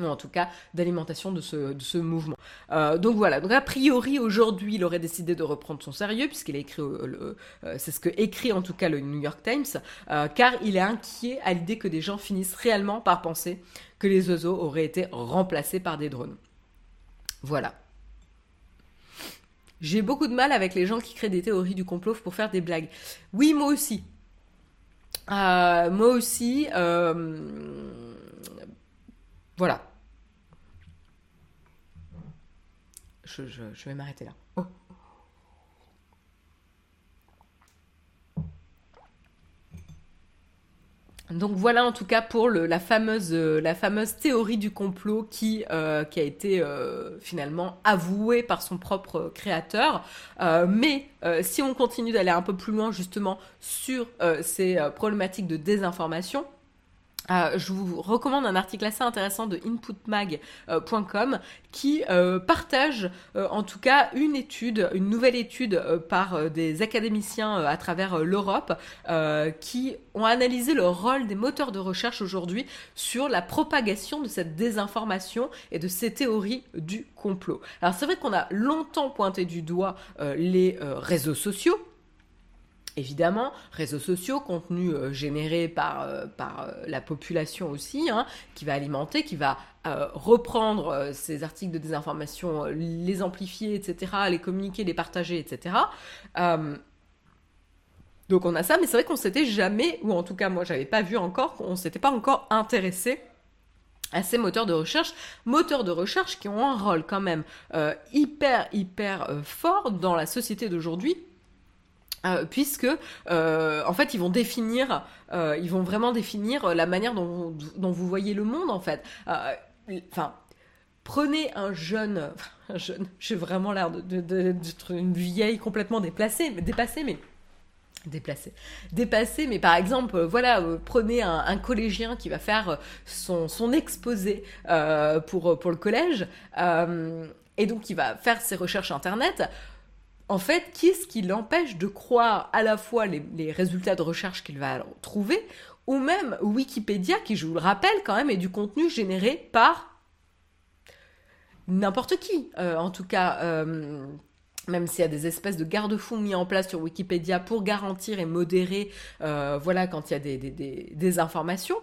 ou en tout cas d'alimentation de ce, mouvement. Euh, donc voilà, donc a priori aujourd'hui il aurait décidé de reprendre son sérieux puisqu'il a écrit, euh, c'est ce que écrit en tout cas le New York Times, euh, car il est inquiet à l'idée que des gens finissent réellement par penser que les oiseaux auraient été remplacés par des drones. Voilà. J'ai beaucoup de mal avec les gens qui créent des théories du complot pour faire des blagues. Oui, moi aussi. Euh, moi aussi. Voilà. Je, vais m'arrêter là. Oh. Donc voilà en tout cas pour la, fameuse, euh, la fameuse théorie du complot qui, euh, a été euh, finalement avouée par son propre créateur. mais si on continue d'aller un peu plus loin justement sur ces problématiques de désinformation, euh, je vous recommande un article assez intéressant de inputmag.com qui euh, partage euh, en tout cas une étude, une nouvelle étude par des académiciens à travers l'Europe qui ont analysé le rôle des moteurs de recherche aujourd'hui sur la propagation de cette désinformation et de ces théories du complot. Alors c'est vrai qu'on a longtemps pointé du doigt les réseaux sociaux Évidemment, réseaux sociaux, contenu euh, généré par, euh, euh, la population aussi, hein, qui va alimenter, qui va reprendre ces articles de désinformation, les amplifier, etc., les communiquer, les partager, etc. donc on a ça, mais c'est vrai qu'on s'était jamais, ou en tout cas moi j'avais pas vu encore, qu'on s'était pas encore intéressé à ces moteurs de recherche, moteurs de recherche qui ont un rôle quand même hyper hyper fort dans la société d'aujourd'hui euh, puisque euh, en fait ils vont définir, euh, ils vont vraiment définir la manière dont, vous voyez le monde en fait. Enfin, prenez un jeune, <laughs> un jeune, j'ai vraiment l'air de, d'être une vieille complètement déplacée, dépassée, mais déplacée, dépassée, mais par exemple, voilà, prenez un, collégien qui va faire son, exposé pour, pour le collège, et donc il va faire ses recherches internet en fait, qu'est-ce qui l'empêche de croire à la fois les, résultats de recherche qu'il va trouver, ou même Wikipédia, qui, je vous le rappelle, quand même, est du contenu généré par n'importe qui. Euh, en tout cas, euh, même s'il y a des espèces de garde-fous mis en place sur Wikipédia pour garantir et modérer, euh, voilà, quand il y a des informations,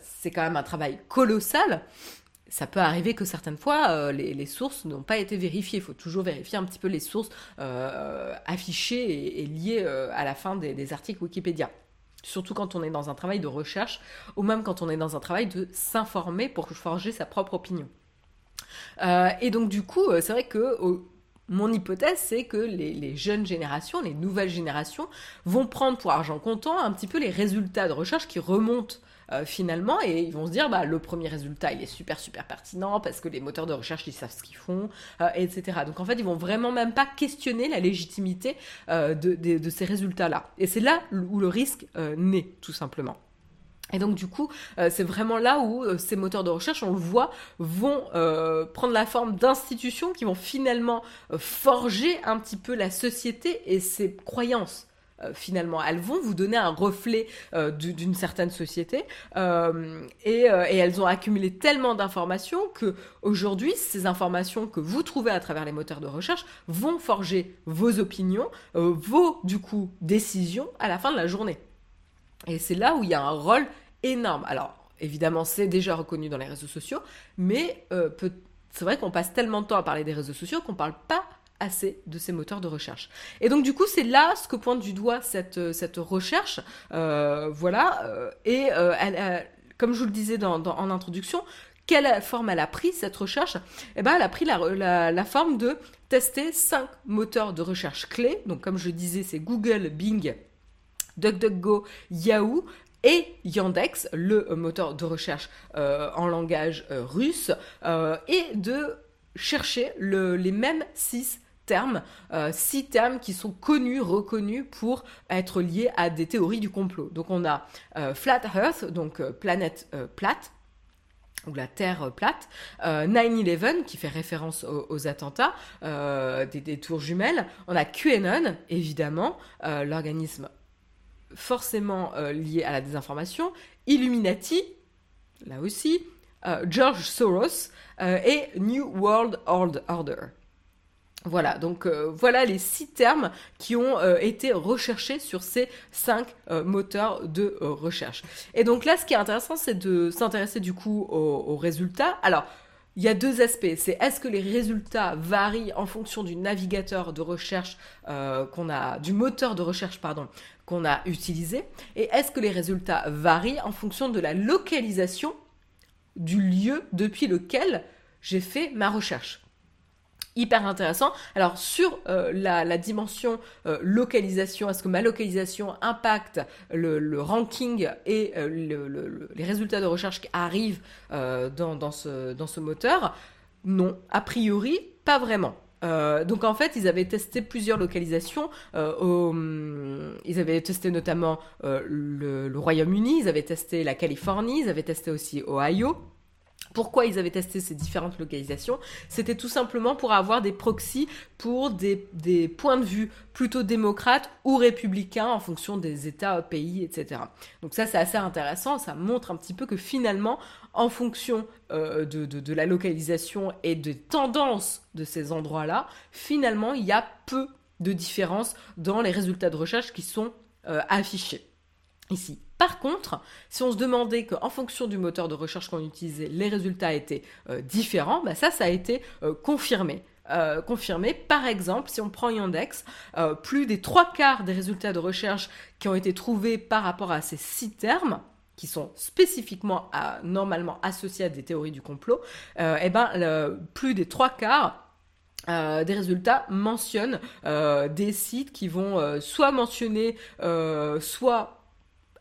c'est quand même un travail colossal ça peut arriver que certaines fois, euh, les, sources n'ont pas été vérifiées. Il faut toujours vérifier un petit peu les sources euh, affichées et, liées euh, à la fin des, articles Wikipédia. Surtout quand on est dans un travail de recherche ou même quand on est dans un travail de s'informer pour forger sa propre opinion. et donc du coup, c'est vrai que mon hypothèse, c'est que les, jeunes générations, les nouvelles générations, vont prendre pour argent comptant un petit peu les résultats de recherche qui remontent euh, finalement, et ils vont se dire, bah, le premier résultat, il est super, super pertinent parce que les moteurs de recherche, ils savent ce qu'ils font, euh, etc. Donc en fait, ils vont vraiment même pas questionner la légitimité euh, de, de, ces résultats-là. Et c'est là où le risque naît, tout simplement. Et donc du coup, c'est vraiment là où ces moteurs de recherche, on le voit, vont prendre la forme d'institutions qui vont finalement forger un petit peu la société et ses croyances. Euh, finalement. Elles vont vous donner un reflet euh, d'une certaine société euh, et, elles ont accumulé tellement d'informations que aujourd'hui, ces informations que vous trouvez à travers les moteurs de recherche vont forger vos opinions, vos du coup décisions à la fin de la journée. Et c'est là où il y a un rôle énorme. Alors évidemment, c'est déjà reconnu dans les réseaux sociaux, mais c'est vrai qu'on passe tellement de temps à parler des réseaux sociaux qu'on ne parle pas assez de ces moteurs de recherche. Et donc du coup, c'est là ce que pointe du doigt cette, euh, cette recherche. Euh, voilà. Euh, et elle, comme je vous le disais en introduction, quelle forme elle a pris cette recherche? Eh ben, elle a pris la, la, forme de tester cinq moteurs de recherche clés. Donc comme je disais, c'est Google, Bing, DuckDuckGo, Yahoo et Yandex, le moteur de recherche en langage russe, et de chercher le, les mêmes six termes, euh, six termes qui sont connus, reconnus pour être liés à des théories du complot. Donc on a euh, Flat Earth, donc euh, planète plate, ou la Terre plate, 9-11 qui fait référence aux, attentats, des, tours jumelles, on a QAnon évidemment, l'organisme forcément lié à la désinformation, Illuminati, là aussi, George Soros et New World Order. Voilà, donc euh, voilà les six termes qui ont euh, été recherchés sur ces cinq euh, moteurs de recherche. Et donc là, ce qui est intéressant, c'est de s'intéresser du coup aux, résultats. Alors, il y a deux aspects. C'est est-ce que les résultats varient en fonction du navigateur de recherche euh, qu'on a, du moteur de recherche pardon qu'on a utilisé, et est-ce que les résultats varient en fonction de la localisation du lieu depuis lequel j'ai fait ma recherche hyper intéressant. Alors sur euh, la, dimension euh, localisation, est-ce que ma localisation impacte le, ranking et euh, les résultats de recherche qui arrivent dans, ce, dans ce moteur? Non, a priori, pas vraiment. Donc en fait, ils avaient testé plusieurs localisations. ils avaient testé notamment le Royaume-Uni, ils avaient testé la Californie, ils avaient testé aussi Ohio. Pourquoi ils avaient testé ces différentes localisations C'était tout simplement pour avoir des proxys pour des, points de vue plutôt démocrates ou républicains en fonction des États, pays, etc. Donc ça c'est assez intéressant, ça montre un petit peu que finalement, en fonction euh, de, la localisation et des tendances de ces endroits-là, finalement il y a peu de différences dans les résultats de recherche qui sont euh, affichés ici. Par contre, si on se demandait qu'en fonction du moteur de recherche qu'on utilisait, les résultats étaient euh, différents, bah ça, ça a été euh, confirmé. Euh, confirmé. Par exemple, si on prend Yandex, plus des trois quarts des résultats de recherche qui ont été trouvés par rapport à ces six termes, qui sont spécifiquement normalement associés à des théories du complot, eh ben, plus des trois quarts des résultats mentionnent des sites qui vont soit mentionner, soit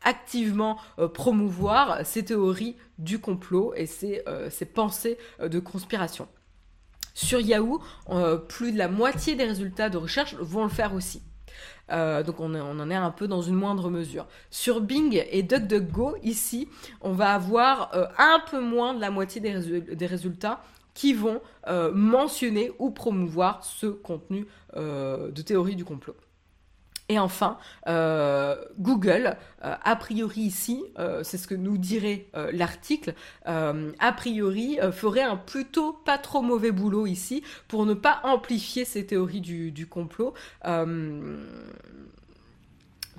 activement euh, promouvoir ces théories du complot et ces, euh, pensées euh, de conspiration. Sur Yahoo, plus de la moitié des résultats de recherche vont le faire aussi. donc on, en est un peu dans une moindre mesure. Sur Bing et DuckDuckGo, ici, on va avoir un peu moins de la moitié des, résultats qui vont mentionner ou promouvoir ce contenu de théorie du complot. Et enfin, euh, Google, euh, a priori ici, euh, c'est ce que nous dirait l'article, a priori ferait un plutôt pas trop mauvais boulot ici pour ne pas amplifier ces théories du, complot.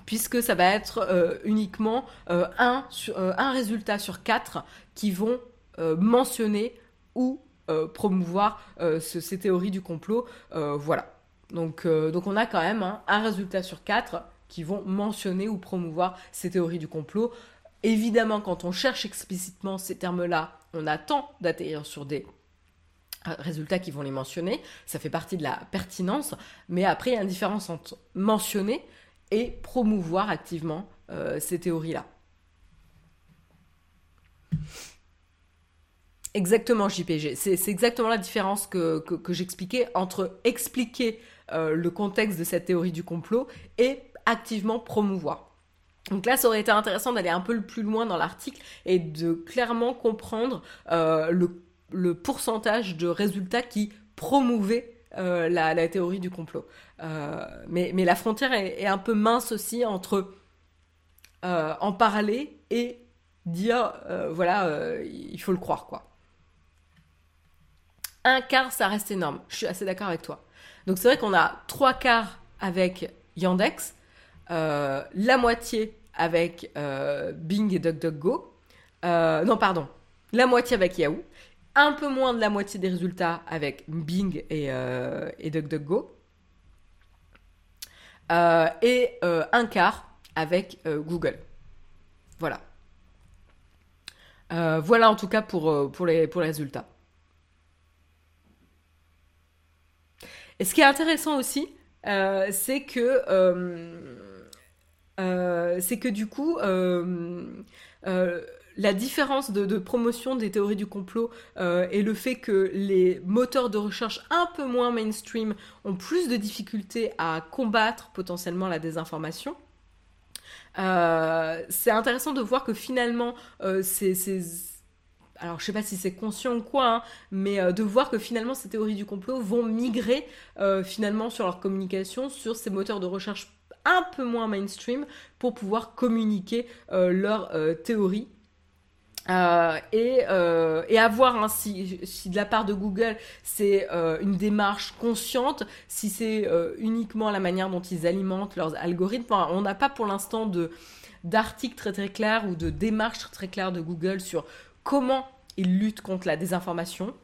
puisque ça va être uniquement un, un, résultat sur quatre qui vont mentionner ou promouvoir ces théories du complot. voilà. Donc, euh, donc on a quand même hein, un résultat sur quatre qui vont mentionner ou promouvoir ces théories du complot. Évidemment, quand on cherche explicitement ces termes-là, on attend d'atterrir sur des euh, résultats qui vont les mentionner. Ça fait partie de la pertinence. Mais après, il y a une différence entre mentionner et promouvoir activement euh, ces théories-là. Exactement, JPG. C'est exactement la différence que j'expliquais entre expliquer euh, le contexte de cette théorie du complot et activement promouvoir. Donc là, ça aurait été intéressant d'aller un peu plus loin dans l'article et de clairement comprendre euh, le, pourcentage de résultats qui promouvaient euh, la, théorie du complot. mais, la frontière est, un peu mince aussi entre en parler et dire, voilà, il faut le croire, quoi. Un quart, ça reste énorme. Je suis assez d'accord avec toi. Donc c'est vrai qu'on a trois quarts avec Yandex, euh, la moitié avec euh, Bing et DuckDuckGo. Euh, non, pardon, la moitié avec Yahoo. Un peu moins de la moitié des résultats avec Bing et, et DuckDuckGo. et un quart avec Google. Voilà. voilà en tout cas pour, les résultats. Et ce qui est intéressant aussi, euh, c'est que euh, euh, c'est que du coup la différence de, promotion des théories du complot et le fait que les moteurs de recherche un peu moins mainstream ont plus de difficultés à combattre potentiellement la désinformation. c'est intéressant de voir que finalement ces, alors je sais pas si c'est conscient ou quoi, hein, mais euh, de voir que finalement ces théories du complot vont migrer euh, finalement sur leur communication, sur ces moteurs de recherche un peu moins mainstream pour pouvoir communiquer euh, leurs théories. et, et, avoir hein, si, de la part de Google c'est une démarche consciente, si c'est uniquement la manière dont ils alimentent leurs algorithmes, on n'a pas pour l'instant d'articles très très clairs ou de démarches très, très claires de Google sur comment ils luttent contre la désinformation.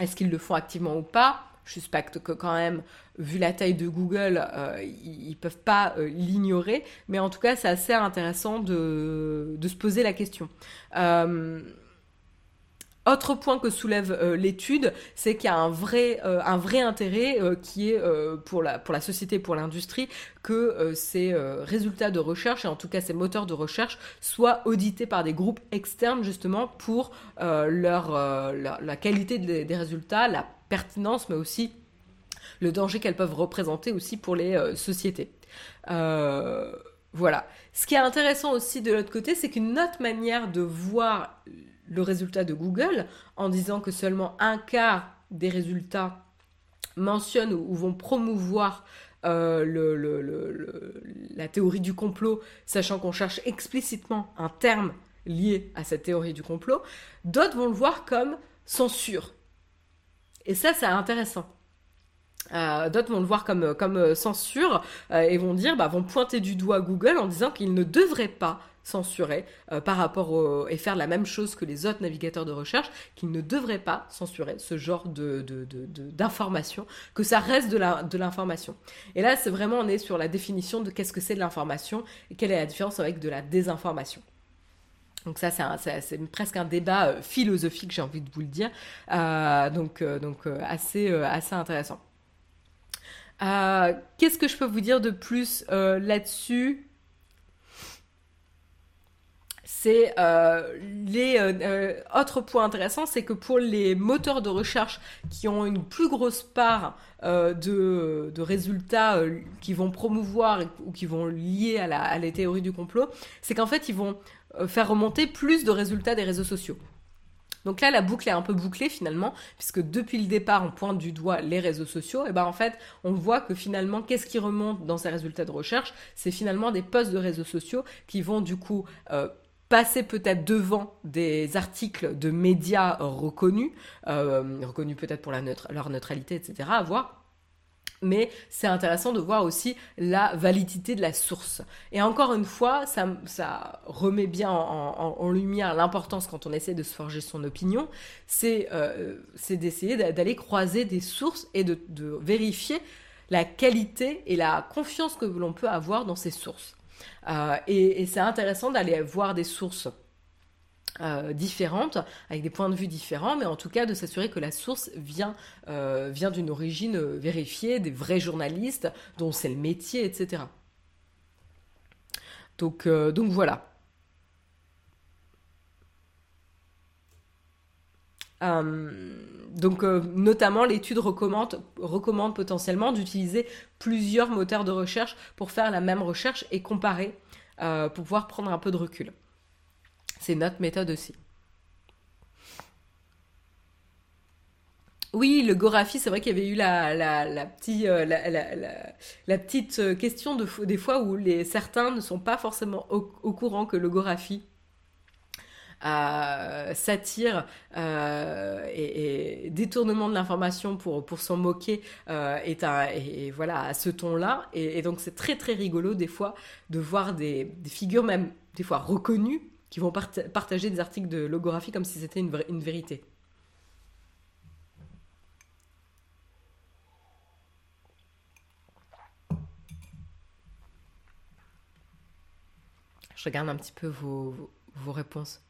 Est-ce qu'ils le font activement ou pas? Je suspecte que quand même, vu la taille de Google, ils ne peuvent pas l'ignorer. Mais en tout cas, c'est assez intéressant de, de, se poser la question. Autre point que soulève euh, l'étude, c'est qu'il y a un vrai, euh, un vrai intérêt euh, qui est pour, la, pour la société, pour l'industrie, que ces résultats de recherche, et en tout cas ces moteurs de recherche, soient audités par des groupes externes justement pour leur, la qualité des, résultats, la pertinence, mais aussi le danger qu'elles peuvent représenter aussi pour les sociétés. voilà. Ce qui est intéressant aussi de l'autre côté, c'est qu'une autre manière de voir le résultat de Google en disant que seulement un quart des résultats mentionnent ou, vont promouvoir euh, la théorie du complot, sachant qu'on cherche explicitement un terme lié à cette théorie du complot, d'autres vont le voir comme censure. Et ça, c'est intéressant. Euh, d'autres vont le voir comme, comme euh, censure et vont dire, bah, vont pointer du doigt Google en disant qu'il ne devrait pas censurer euh, par rapport et faire la même chose que les autres navigateurs de recherche, qu'ils ne devraient pas censurer ce genre de, d'information, que ça reste de, l'information. Et là, c'est vraiment, on est sur la définition de qu'est-ce que c'est de l'information et quelle est la différence avec de la désinformation. Donc ça, c'est, presque un débat euh, philosophique, j'ai envie de vous le dire. Euh, donc assez intéressant. qu'est-ce que je peux vous dire de plus là-dessus? C'est euh, les euh, euh, autres points intéressants, c'est que pour les moteurs de recherche qui ont une plus grosse part de, résultats qui vont promouvoir ou qui vont lier à, la, à les théories du complot, c'est qu'en fait ils vont faire remonter plus de résultats des réseaux sociaux. Donc là, la boucle est un peu bouclée finalement, puisque depuis le départ, on pointe du doigt les réseaux sociaux. Et ben en fait, on voit que finalement, qu'est-ce qui remonte dans ces résultats de recherche? C'est finalement des posts de réseaux sociaux qui vont du coup passer peut-être devant des articles de médias reconnus, euh, reconnus peut-être pour leur neutralité, etc., à voir. Mais c'est intéressant de voir aussi la validité de la source. Et encore une fois, ça, remet bien en, lumière l'importance quand on essaie de se forger son opinion, c'est euh, d'essayer d'aller croiser des sources et de vérifier la qualité et la confiance que l'on peut avoir dans ces sources. Euh, et, c'est intéressant d'aller voir des sources euh, différentes, avec des points de vue différents, mais en tout cas de s'assurer que la source vient, euh, vient d'une origine vérifiée, des vrais journalistes, dont c'est le métier, etc. Donc, donc voilà. Donc, notamment, l'étude recommande, potentiellement d'utiliser plusieurs moteurs de recherche pour faire la même recherche et comparer euh, pour pouvoir prendre un peu de recul. C'est notre méthode aussi. Oui, le Gorafi, c'est vrai qu'il y avait eu la, euh, petite euh, question de, des fois où certains ne sont pas forcément au courant que le Gorafi satire euh, et, détournement de l'information pour, pour s'en moquer euh, est un, et, voilà, à ce ton-là. Et, donc c'est très très rigolo des fois de voir des, figures même des fois reconnues qui vont partager des articles de logographie comme si c'était une, une vérité. Je regarde un petit peu vos, vos réponses.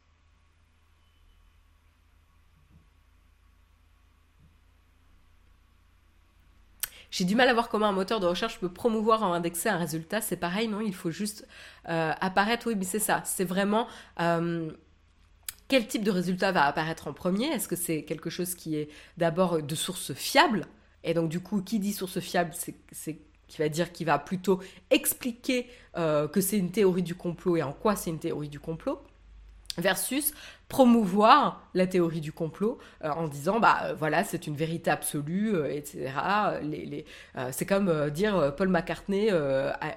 J'ai du mal à voir comment un moteur de recherche peut promouvoir ou indexer un résultat. C'est pareil, non? Il faut juste euh, apparaître. Oui, mais c'est ça. C'est vraiment euh, quel type de résultat va apparaître en premier? Est-ce que c'est quelque chose qui est d'abord de source fiable? Et donc, du coup, qui dit source fiable, c'est qui va dire qu'il va plutôt expliquer euh, que c'est une théorie du complot et en quoi c'est une théorie du complot? Versus promouvoir la théorie du complot euh, en disant bah euh, voilà c'est une vérité absolue euh, etc les, les c'est comme dire Paul McCartney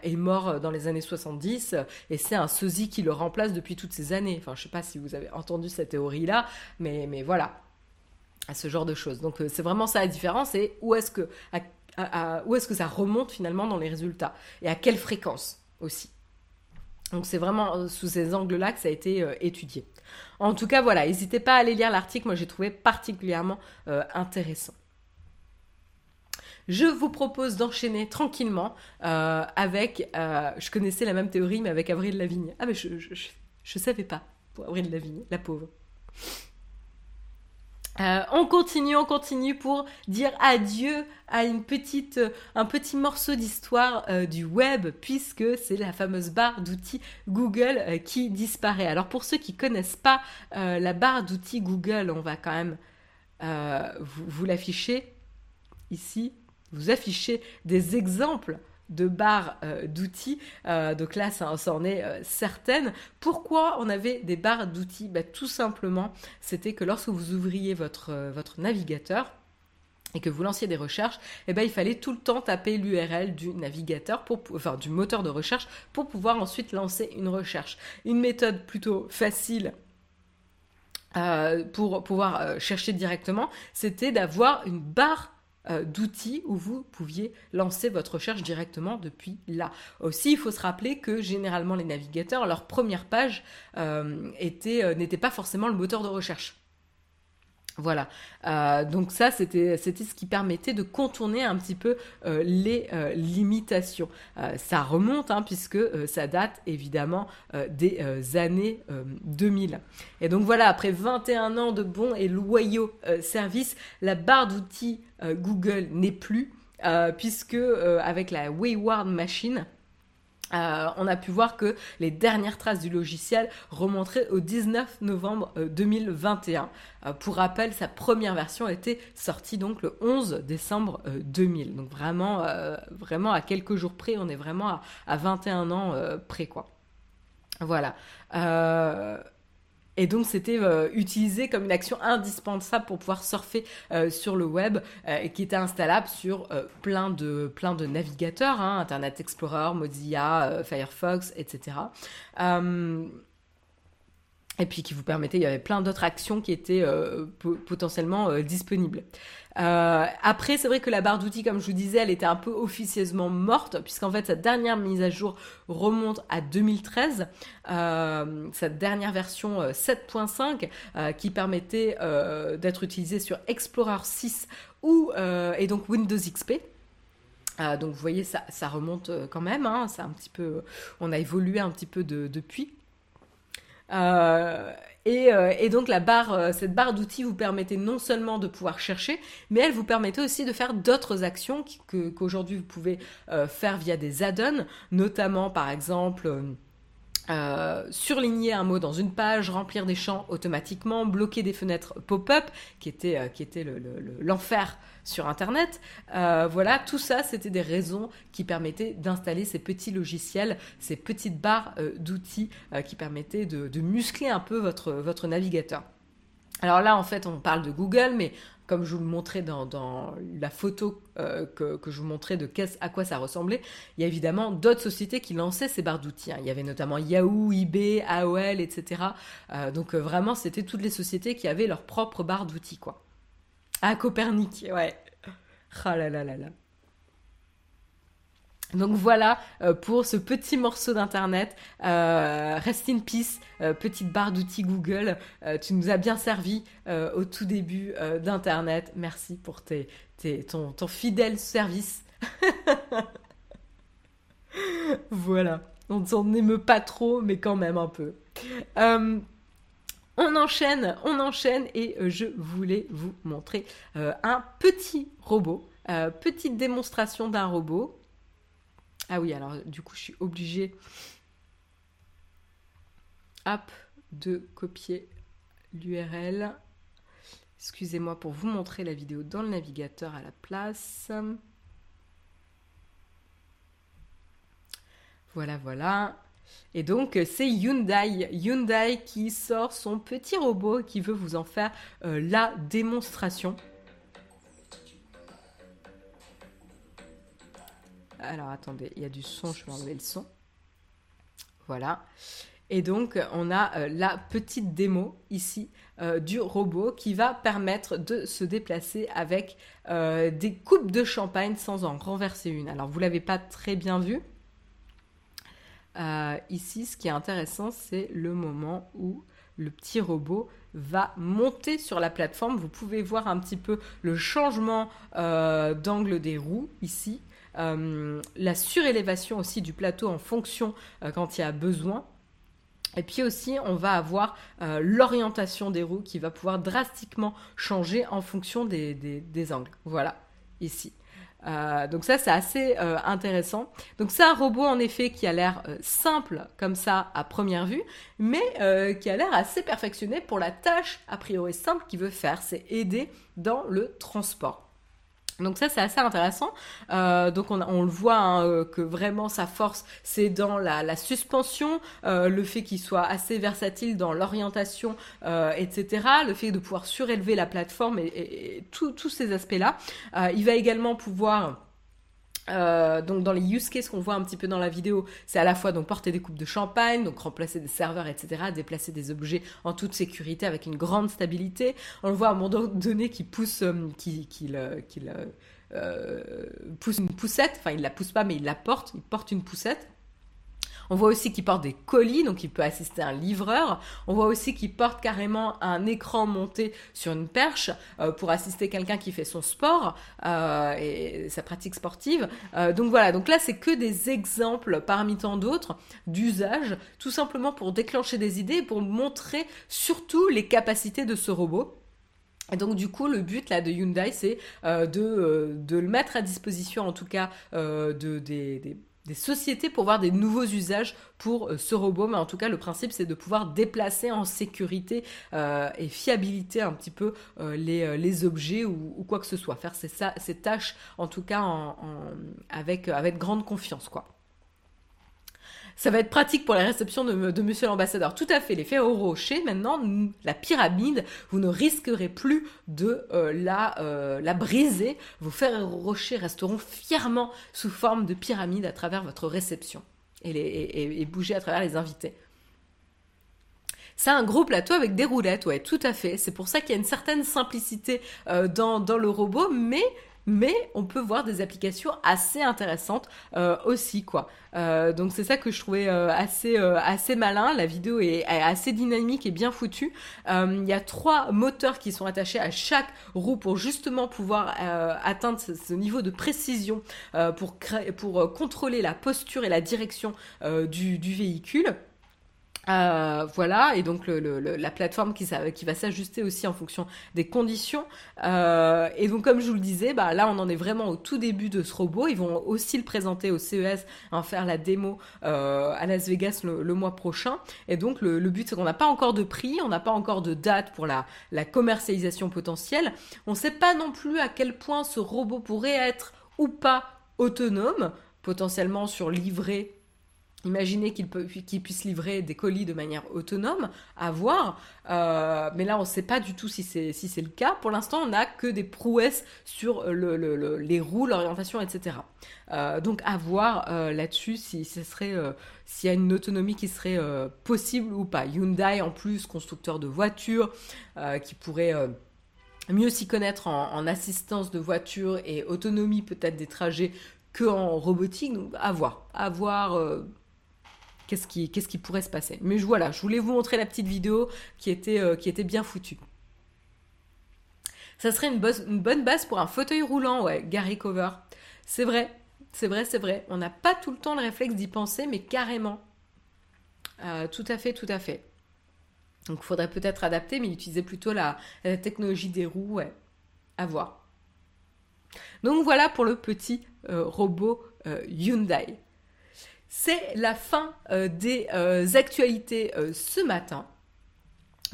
est mort dans les années 70 et c'est un sosie qui le remplace depuis toutes ces années. Enfin je sais pas si vous avez entendu cette théorie là mais mais voilà à ce genre de choses. Donc c'est vraiment ça la différence et où est-ce que où est-ce que ça remonte finalement dans les résultats? Et à quelle fréquence aussi? Donc c'est vraiment sous ces angles-là que ça a été étudié. En tout cas, voilà, n'hésitez pas à aller lire l'article, moi j'ai trouvé particulièrement intéressant. Je vous propose d'enchaîner tranquillement avec, je connaissais la même théorie, mais avec Avril Lavigne. Ah mais je, je savais pas pour Avril Lavigne, la pauvre. Euh, on continue, on continue pour dire adieu à euh, un petit morceau d'histoire euh, du web, puisque c'est la fameuse barre d'outils Google qui disparaît. Alors pour ceux qui connaissent pas la barre d'outils Google, on va quand même vous l'afficher ici, vous afficher des exemples de barres euh, d'outils. Euh, donc là, ça, en est euh, certaine. Pourquoi on avait des barres d'outils? Bah, Tout simplement, c'était que lorsque vous ouvriez votre, navigateur, et que vous lanciez des recherches, eh ben, il fallait tout le temps taper l'URL du navigateur, pour, enfin du moteur de recherche, pour pouvoir ensuite lancer une recherche. Une méthode plutôt facile pour pouvoir chercher directement, c'était d'avoir une barre euh, d'outils où vous pouviez lancer votre recherche directement depuis là. Aussi, il faut se rappeler que généralement les navigateurs, leur première page euh, euh, n'était pas forcément le moteur de recherche. Voilà. Euh, donc ça, c'était ce qui permettait de contourner un petit peu euh, les euh, limitations. ça remonte, hein, puisque ça date évidemment des années 2000. Et donc voilà, après 21 ans de bons et loyaux services, la barre d'outils Google n'est plus, puisque avec la Wayward Machine, euh, on a pu voir que les dernières traces du logiciel remonteraient au 19 novembre 2021. Euh, euh, pour rappel, sa première version était sortie donc le 11 décembre 2000. Donc vraiment, vraiment à quelques jours près, on est vraiment à, à 21 ans près quoi. Voilà. Et donc c'était euh, utilisé comme une action indispensable pour pouvoir surfer euh, sur le web euh, et qui était installable sur plein, de, plein de navigateurs, hein, Internet Explorer, Mozilla, Firefox, etc et puis qui vous permettait, il y avait plein d'autres actions qui étaient euh, potentiellement euh, disponibles. Euh, après, c'est vrai que la barre d'outils, comme je vous disais, elle était un peu officieusement morte, puisqu'en fait, sa dernière mise à jour remonte à 2013, sa dernière version 7.5, qui permettait d'être utilisée sur Explorer 6 ou, et donc Windows XP. donc vous voyez, ça, remonte quand même, hein, un petit peu, on a évolué un petit peu depuis. Euh, euh, et, donc euh, cette barre d'outils vous permettait non seulement de pouvoir chercher, mais elle vous permettait aussi de faire d'autres actions qu'aujourd'hui vous pouvez faire via des add-ons, notamment par exemple surligner un mot dans une page, remplir des champs automatiquement, bloquer des fenêtres pop-up, qui était l'enfer sur Internet. Euh, voilà, tout ça, c'était des raisons qui permettaient d'installer ces petits logiciels, ces petites barres d'outils qui permettaient de, muscler un peu votre, navigateur. Alors là, en fait, on parle de Google, mais comme je vous le montrais dans, la photo euh, que, je vous montrais de à quoi ça ressemblait, il y a évidemment d'autres sociétés qui lançaient ces barres d'outils. Hein. Il y avait notamment Yahoo, eBay, AOL, etc. Euh, donc euh, vraiment, c'était toutes les sociétés qui avaient leur propre barre d'outils, quoi. Ah, Copernic, ouais. Ah là là là là. Donc voilà euh, pour ce petit morceau d'internet. Euh, rest in peace, euh, petite barre d'outils Google. tu nous as bien servi au tout début d'internet. Merci pour tes, ton, ton, fidèle service. <laughs> voilà. On ne s'en émeut pas trop, mais quand même un peu. On enchaîne, on enchaîne et je voulais vous montrer un petit robot. petite démonstration d'un robot ah oui, alors du coup, je suis obligée hop, de copier l'URL. Excusez-moi pour vous montrer la vidéo dans le navigateur à la place. Voilà, voilà. Et donc, c'est Hyundai. Hyundai qui sort son petit robot qui veut vous en faire euh, la démonstration. Alors attendez, il y a du son, je vais enlever le son. Voilà. Et donc, on a euh, la petite démo ici euh, du robot qui va permettre de se déplacer avec euh, des coupes de champagne sans en renverser une. Alors, vous l'avez pas très bien vu. Ici, ce qui est intéressant, c'est le moment où le petit robot va monter sur la plateforme. Vous pouvez voir un petit peu le changement euh, d'angle des roues ici. Euh, la surélévation aussi du plateau en fonction euh, quand il y a besoin. Et puis aussi, on va avoir l'orientation des roues qui va pouvoir drastiquement changer en fonction des angles. Voilà, ici. Euh, donc ça, c'est assez euh, intéressant. Donc c'est un robot en effet qui a l'air euh, simple comme ça à première vue, mais qui a l'air assez perfectionné pour la tâche a priori simple qu'il veut faire, c'est aider dans le transport. Donc ça c'est assez intéressant. Euh, donc on, le voit hein, euh, que vraiment sa force c'est dans la, suspension, euh, le fait qu'il soit assez versatile dans l'orientation, etc. Le fait de pouvoir surélever la plateforme et, tous ces aspects-là. il va également pouvoir euh, donc dans les use cases qu'on voit un petit peu dans la vidéo, c'est à la fois donc porter des coupes de champagne, donc remplacer des serveurs, etc., déplacer des objets en toute sécurité avec une grande stabilité. On le voit à un moment donné qui pousse, euh, qui, qui, euh, pousse une poussette, enfin il la pousse pas mais il la porte, il porte une poussette. On voit aussi qu'il porte des colis, donc il peut assister un livreur. On voit aussi qu'il porte carrément un écran monté sur une perche euh, pour assister quelqu'un qui fait son sport euh, et sa pratique sportive. Euh, donc voilà, donc là c'est que des exemples parmi tant d'autres d'usage, tout simplement pour déclencher des idées, pour montrer surtout les capacités de ce robot. Et donc du coup, le but là de Hyundai, c'est de, le mettre à disposition, en tout cas, de, des sociétés pour voir des nouveaux usages pour euh, ce robot. Mais en tout cas, le principe, c'est de pouvoir déplacer en sécurité euh, et fiabilité un petit peu euh, les, les, objets ou, quoi que ce soit. Faire ces, ces tâches, en tout cas, en, avec, avec grande confiance, quoi. Ça va être pratique pour la réception de, monsieur l'ambassadeur. Tout à fait. L'effet au rocher, maintenant, la pyramide, vous ne risquerez plus de euh, la, euh, la briser. Vos fers rochers resteront fièrement sous forme de pyramide à travers votre réception et, et, bouger à travers les invités. C'est un gros plateau avec des roulettes, ouais, tout à fait. C'est pour ça qu'il y a une certaine simplicité euh, dans, dans, le robot, mais mais on peut voir des applications assez intéressantes euh, aussi quoi. Euh, donc c'est ça que je trouvais euh, assez assez malin. La vidéo est, assez dynamique et bien foutue. Il y a trois moteurs qui sont attachés à chaque roue pour justement pouvoir atteindre ce, niveau de précision pour pour contrôler la posture et la direction du, du véhicule. Euh, voilà, et donc la plateforme qui, qui va s'ajuster aussi en fonction des conditions. Euh, et donc comme je vous le disais, bah, là on en est vraiment au tout début de ce robot. Ils vont aussi le présenter au CES, en faire la démo euh, à Las Vegas le, mois prochain. Et donc le, but c'est qu'on n'a pas encore de prix, on n'a pas encore de date pour la, la commercialisation potentielle. On ne sait pas non plus à quel point ce robot pourrait être ou pas autonome, potentiellement sur livret Imaginez qu'il puisse livrer des colis de manière autonome, à voir. Euh, mais là, on ne sait pas du tout si c'est le cas. Pour l'instant, on n'a que des prouesses sur les roues, l'orientation, etc. Euh, donc, à voir euh, là-dessus si ce serait s'il y a une autonomie qui serait possible ou pas. Hyundai, en plus, constructeur de voitures, qui pourrait mieux s'y connaître en, en, assistance de voiture et autonomie peut-être des trajets que en robotique. Donc, à voir. À voir qu'est-ce qui, pourrait se passer. Mais voilà, je voulais vous montrer la petite vidéo qui était, euh, bien foutue. Ça serait une, une, bonne base pour un fauteuil roulant, ouais, Gary Cover. C'est vrai, c'est vrai, c'est vrai. On n'a pas tout le temps le réflexe d'y penser, mais carrément. Euh, tout à fait, tout à fait. Donc il faudrait peut-être adapter, mais utiliser plutôt la, technologie des roues, ouais. À voir. Donc voilà pour le petit euh, robot Hyundai. C'est la fin euh, des euh, actualités euh, ce matin.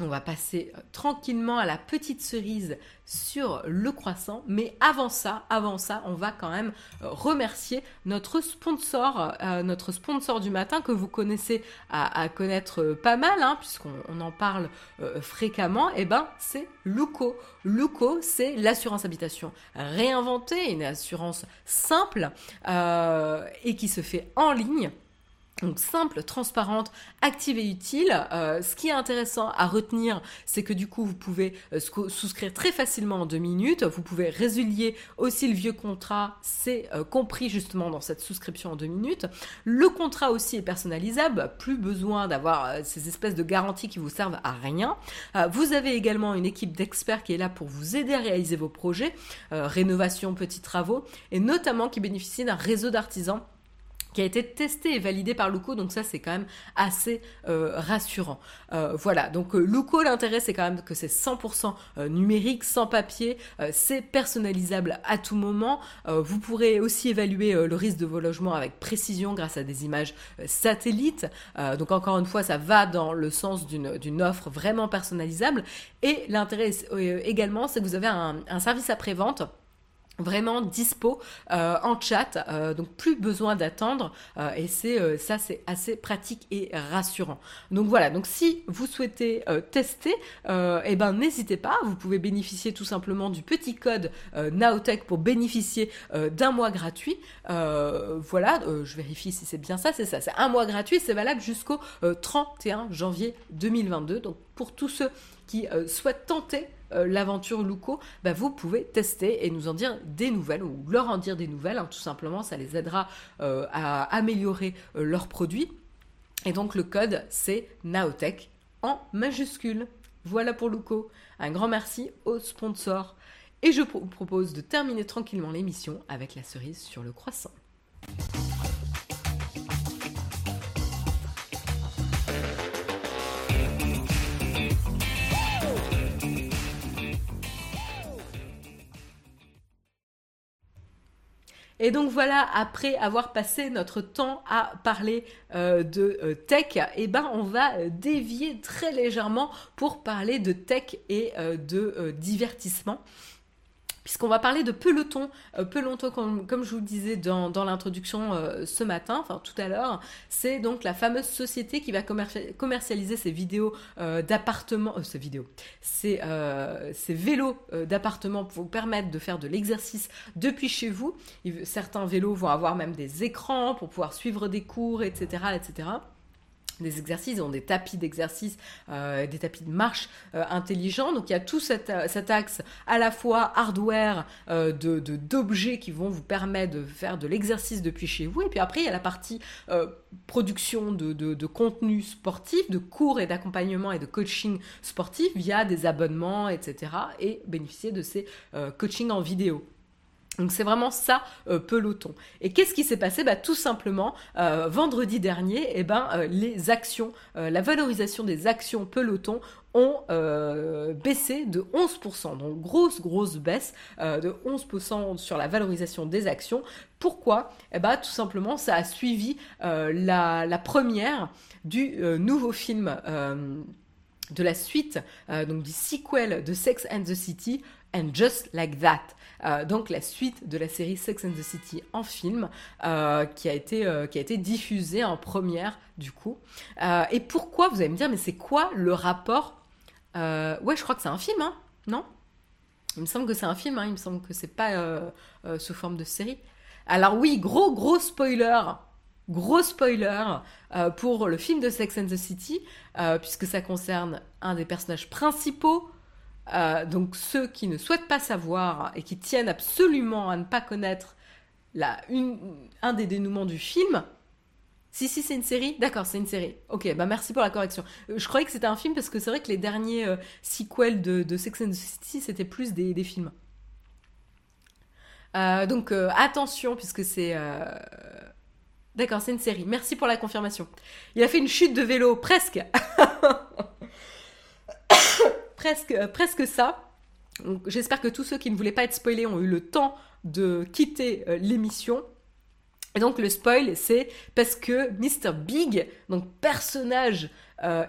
On va passer tranquillement à la petite cerise sur le croissant. Mais avant ça, avant ça, on va quand même remercier notre sponsor, notre sponsor du matin que vous connaissez à, connaître pas mal, hein, puisqu'on en parle fréquemment. Et eh ben, c'est Luco. Luco, c'est l'assurance habitation réinventée, une assurance simple et qui se fait en ligne Donc simple, transparente, active et utile. Euh, ce qui est intéressant à retenir, c'est que du coup, vous pouvez euh, souscrire très facilement en deux minutes. Vous pouvez résilier aussi le vieux contrat. C'est euh, compris justement dans cette souscription en deux minutes. Le contrat aussi est personnalisable. Plus besoin d'avoir ces espèces de garanties qui vous servent à rien. vous avez également une équipe d'experts qui est là pour vous aider à réaliser vos projets, rénovation, petits travaux, et notamment qui bénéficie d'un réseau d'artisans qui a été testé et validé par Luco, donc ça c'est quand même assez euh, rassurant. Euh, voilà, donc euh, Luco, l'intérêt c'est quand même que c'est 100% numérique, sans papier, c'est personnalisable à tout moment. vous pourrez aussi évaluer le risque de vos logements avec précision grâce à des images satellites. donc encore une fois, ça va dans le sens d'une offre vraiment personnalisable. Et l'intérêt également, c'est que vous avez un, un service après-vente vraiment dispo euh, en chat, euh, donc plus besoin d'attendre euh, et c'est ça c'est assez pratique et rassurant. Donc voilà, donc si vous souhaitez tester, eh ben n'hésitez pas, vous pouvez bénéficier tout simplement du petit code Naotech pour bénéficier d'un mois gratuit. voilà, je vérifie si c'est bien ça, c'est ça, c'est un mois gratuit, c'est valable jusqu'au 31 janvier 2022. Donc pour tous ceux qui souhaitent tenter euh, l'aventure Luco, bah, vous pouvez tester et nous en dire des nouvelles ou leur en dire des nouvelles. Hein, tout simplement, ça les aidera euh, à améliorer euh, leurs produits. Et donc le code, c'est Naotech en majuscule. Voilà pour Luco. Un grand merci aux sponsors. Et je vous propose de terminer tranquillement l'émission avec la cerise sur le croissant. Et donc voilà, après avoir passé notre temps à parler euh, de euh, tech, eh ben on va euh, dévier très légèrement pour parler de tech et de divertissement puisqu'on va parler de peloton. Euh, peloton, comme, je vous le disais dans, l'introduction euh, ce matin, enfin tout à l'heure, c'est donc la fameuse société qui va commercialiser ces vidéos euh, d'appartement, ces vidéos, ces, ces vélos d'appartement pour vous permettre de faire de l'exercice depuis chez vous. Certains vélos vont avoir même des écrans pour pouvoir suivre des cours, etc., etc des exercices, ils ont des tapis d'exercice, euh, des tapis de marche euh, intelligents. Donc il y a tout cet, euh, axe à la fois hardware de, d'objets qui vont vous permettre de faire de l'exercice depuis chez vous. Et puis après, il y a la partie production de, de, contenu sportif, de cours et d'accompagnement et de coaching sportif via des abonnements, etc. Et bénéficier de ces coachings en vidéo. Donc c'est vraiment ça euh, peloton. Et qu'est-ce qui s'est passé? Bah, Tout simplement, euh, vendredi dernier, eh ben, euh, les actions, la valorisation des actions peloton ont baissé de 11%. Donc grosse, grosse baisse de 11% sur la valorisation des actions. Pourquoi? Eh ben, tout simplement, ça a suivi la, la, première du nouveau film de la suite, donc du sequel de Sex and the City, And Just Like That. Euh, donc la suite de la série Sex and the City en film, euh, qui, a été, euh, qui a été diffusée en première du coup. et pourquoi, vous allez me dire, mais c'est quoi le rapport Ouais, je crois que c'est un film, hein non? Il me semble que c'est un film, hein il me semble que c'est pas sous forme de série. Alors oui, gros gros spoiler Gros spoiler pour le film de Sex and the City, puisque ça concerne un des personnages principaux euh, donc ceux qui ne souhaitent pas savoir et qui tiennent absolument à ne pas connaître la, un des dénouements du film. Si, si, c'est une série D'accord, c'est une série. Ok, bah merci pour la correction. Euh, je croyais que c'était un film parce que c'est vrai que les derniers euh, sequels de, Sex and the City, c'était plus des films. donc attention, puisque c'est... D'accord, c'est une série. Merci pour la confirmation. Il a fait une chute de vélo, presque. <laughs> presque, euh, presque ça. J'espère que tous ceux qui ne voulaient pas être spoilés ont eu le temps de quitter euh, l'émission. Et donc le spoil, c'est parce que Mr. Big, donc personnage euh,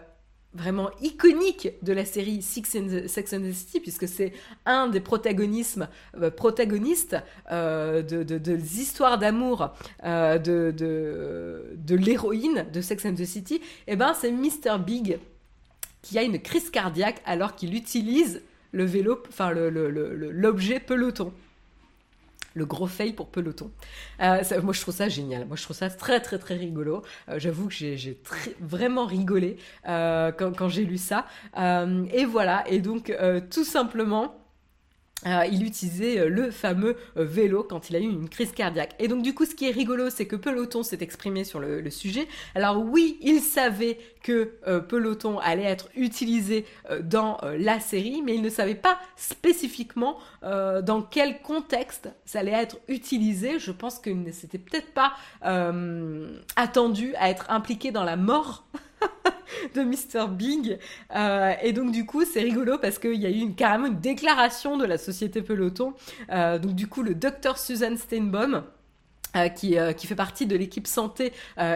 vraiment iconique de la série Six and Sex and the City, puisque c'est un des protagonistes de, de, histoires d'amour de, de, l'héroïne de Sex and the City, et eh ben c'est Mr. Big qui a une crise cardiaque alors qu'il utilise le vélo, enfin l'objet peloton. le gros fail pour Peloton. moi, je trouve ça génial. Moi, je trouve ça très, très, très rigolo. J'avoue que j'ai vraiment rigolé quand, quand j'ai lu ça. et voilà. Et donc, tout simplement, euh, il utilisait euh, le fameux euh, vélo quand il a eu une crise cardiaque. Et donc du coup, ce qui est rigolo, c'est que Peloton s'est exprimé sur le, sujet. Alors oui, il savait que Peloton allait être utilisé dans la série, mais il ne savait pas spécifiquement dans quel contexte ça allait être utilisé. Je pense que ne s'était peut-être pas attendu à être impliqué dans la mort <laughs> <laughs> de Mr. Big. Euh, et donc du coup, c'est rigolo parce qu'il y a eu carrément une déclaration de la société Peloton. Euh, donc du coup, le docteur Susan Steinbaum, euh, qui, qui, fait partie de l'équipe santé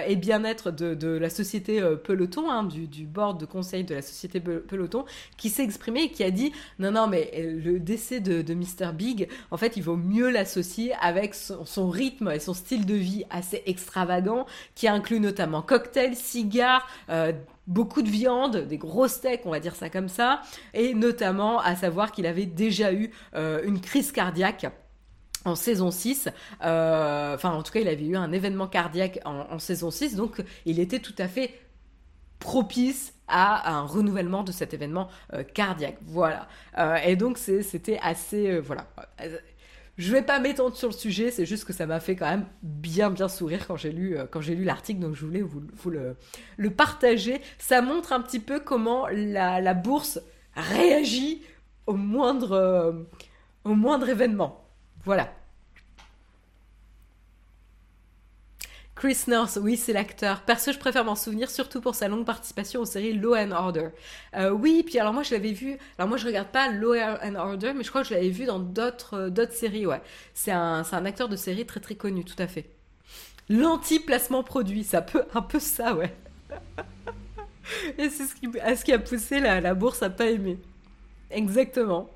et bien-être de, de, la société Peloton, hein, du, du, board de conseil de la société Peloton, qui s'est exprimé et qui a dit non, non, mais le décès de, de Mr. Big, en fait, il vaut mieux l'associer avec son, son, rythme et son style de vie assez extravagant, qui inclut notamment cocktails, cigares, beaucoup de viande, des gros steaks, on va dire ça comme ça, et notamment à savoir qu'il avait déjà eu euh, une crise cardiaque en saison 6, euh, enfin en tout cas il avait eu un événement cardiaque en, saison 6, donc il était tout à fait propice à un renouvellement de cet événement euh, cardiaque. Voilà. et donc c'était assez... voilà. Je vais pas m'étendre sur le sujet, c'est juste que ça m'a fait quand même bien bien sourire quand j'ai lu euh, quand j'ai lu l'article, donc je voulais vous, le, partager. Ça montre un petit peu comment la, la bourse réagit au moindre euh, au moindre événement. Voilà. Chris Nurse, oui, c'est l'acteur. Perso, je préfère m'en souvenir, surtout pour sa longue participation aux séries Law and Order. Euh, oui, puis alors moi, je l'avais vu. Alors moi, je regarde pas Law and Order, mais je crois que je l'avais vu dans d'autres euh, séries, ouais. C'est un, un acteur de série très très connu, tout à fait. L'anti-placement produit, ça peut un peu ça, ouais. <laughs> Et c'est ce qui, ce qui a poussé la, la bourse à pas aimer. Exactement.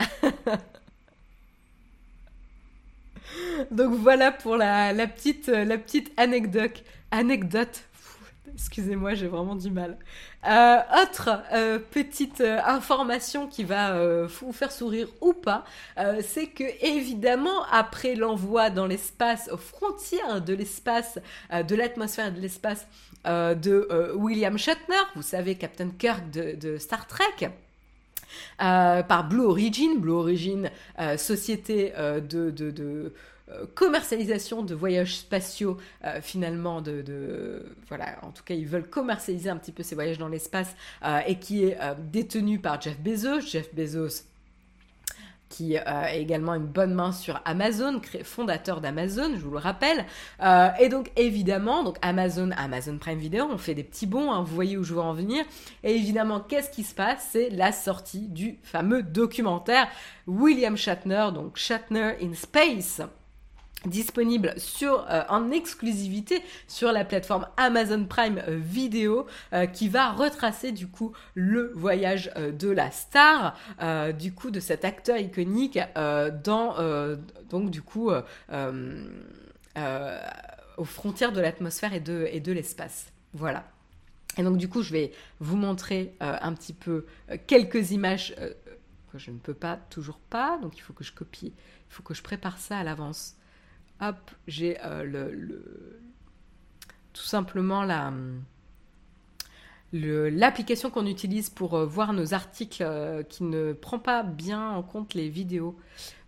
<laughs> Donc voilà pour la, petite, euh, petite anecdote. Anecdote. Excusez-moi, j'ai vraiment du mal. Euh, autre euh, petite information qui va vous faire sourire ou pas, c'est que évidemment après l'envoi dans l'espace, aux frontières de l'espace, de l'atmosphère de l'espace de William Shatner, vous savez Captain Kirk de Star Trek, euh, par Blue Origin. Blue Origin, euh, société euh, de, commercialisation de voyages spatiaux finalement de, voilà en tout cas ils veulent commercialiser un petit peu ces voyages dans l'espace et qui est détenu par Jeff Bezos Jeff Bezos qui a euh, également une bonne main sur Amazon, fondateur d'Amazon, je vous le rappelle. Euh, et donc évidemment, donc Amazon, Amazon Prime Video, on fait des petits bons, hein, vous voyez où je veux en venir. Et évidemment, qu'est-ce qui se passe? C'est la sortie du fameux documentaire William Shatner, donc Shatner in Space disponible euh, en exclusivité sur la plateforme Amazon Prime euh, Video euh, qui va retracer du coup le voyage de la star du coup de cet acteur iconique donc du coup aux frontières de l'atmosphère et de, l'espace. Voilà. Et donc du coup, je vais vous montrer un petit peu quelques images je ne peux pas, toujours pas, donc il faut que je copie, il faut que je prépare ça à l'avance hop, j'ai euh, tout simplement la l'application qu'on utilise pour euh, voir nos articles euh, qui ne prend pas bien en compte les vidéos.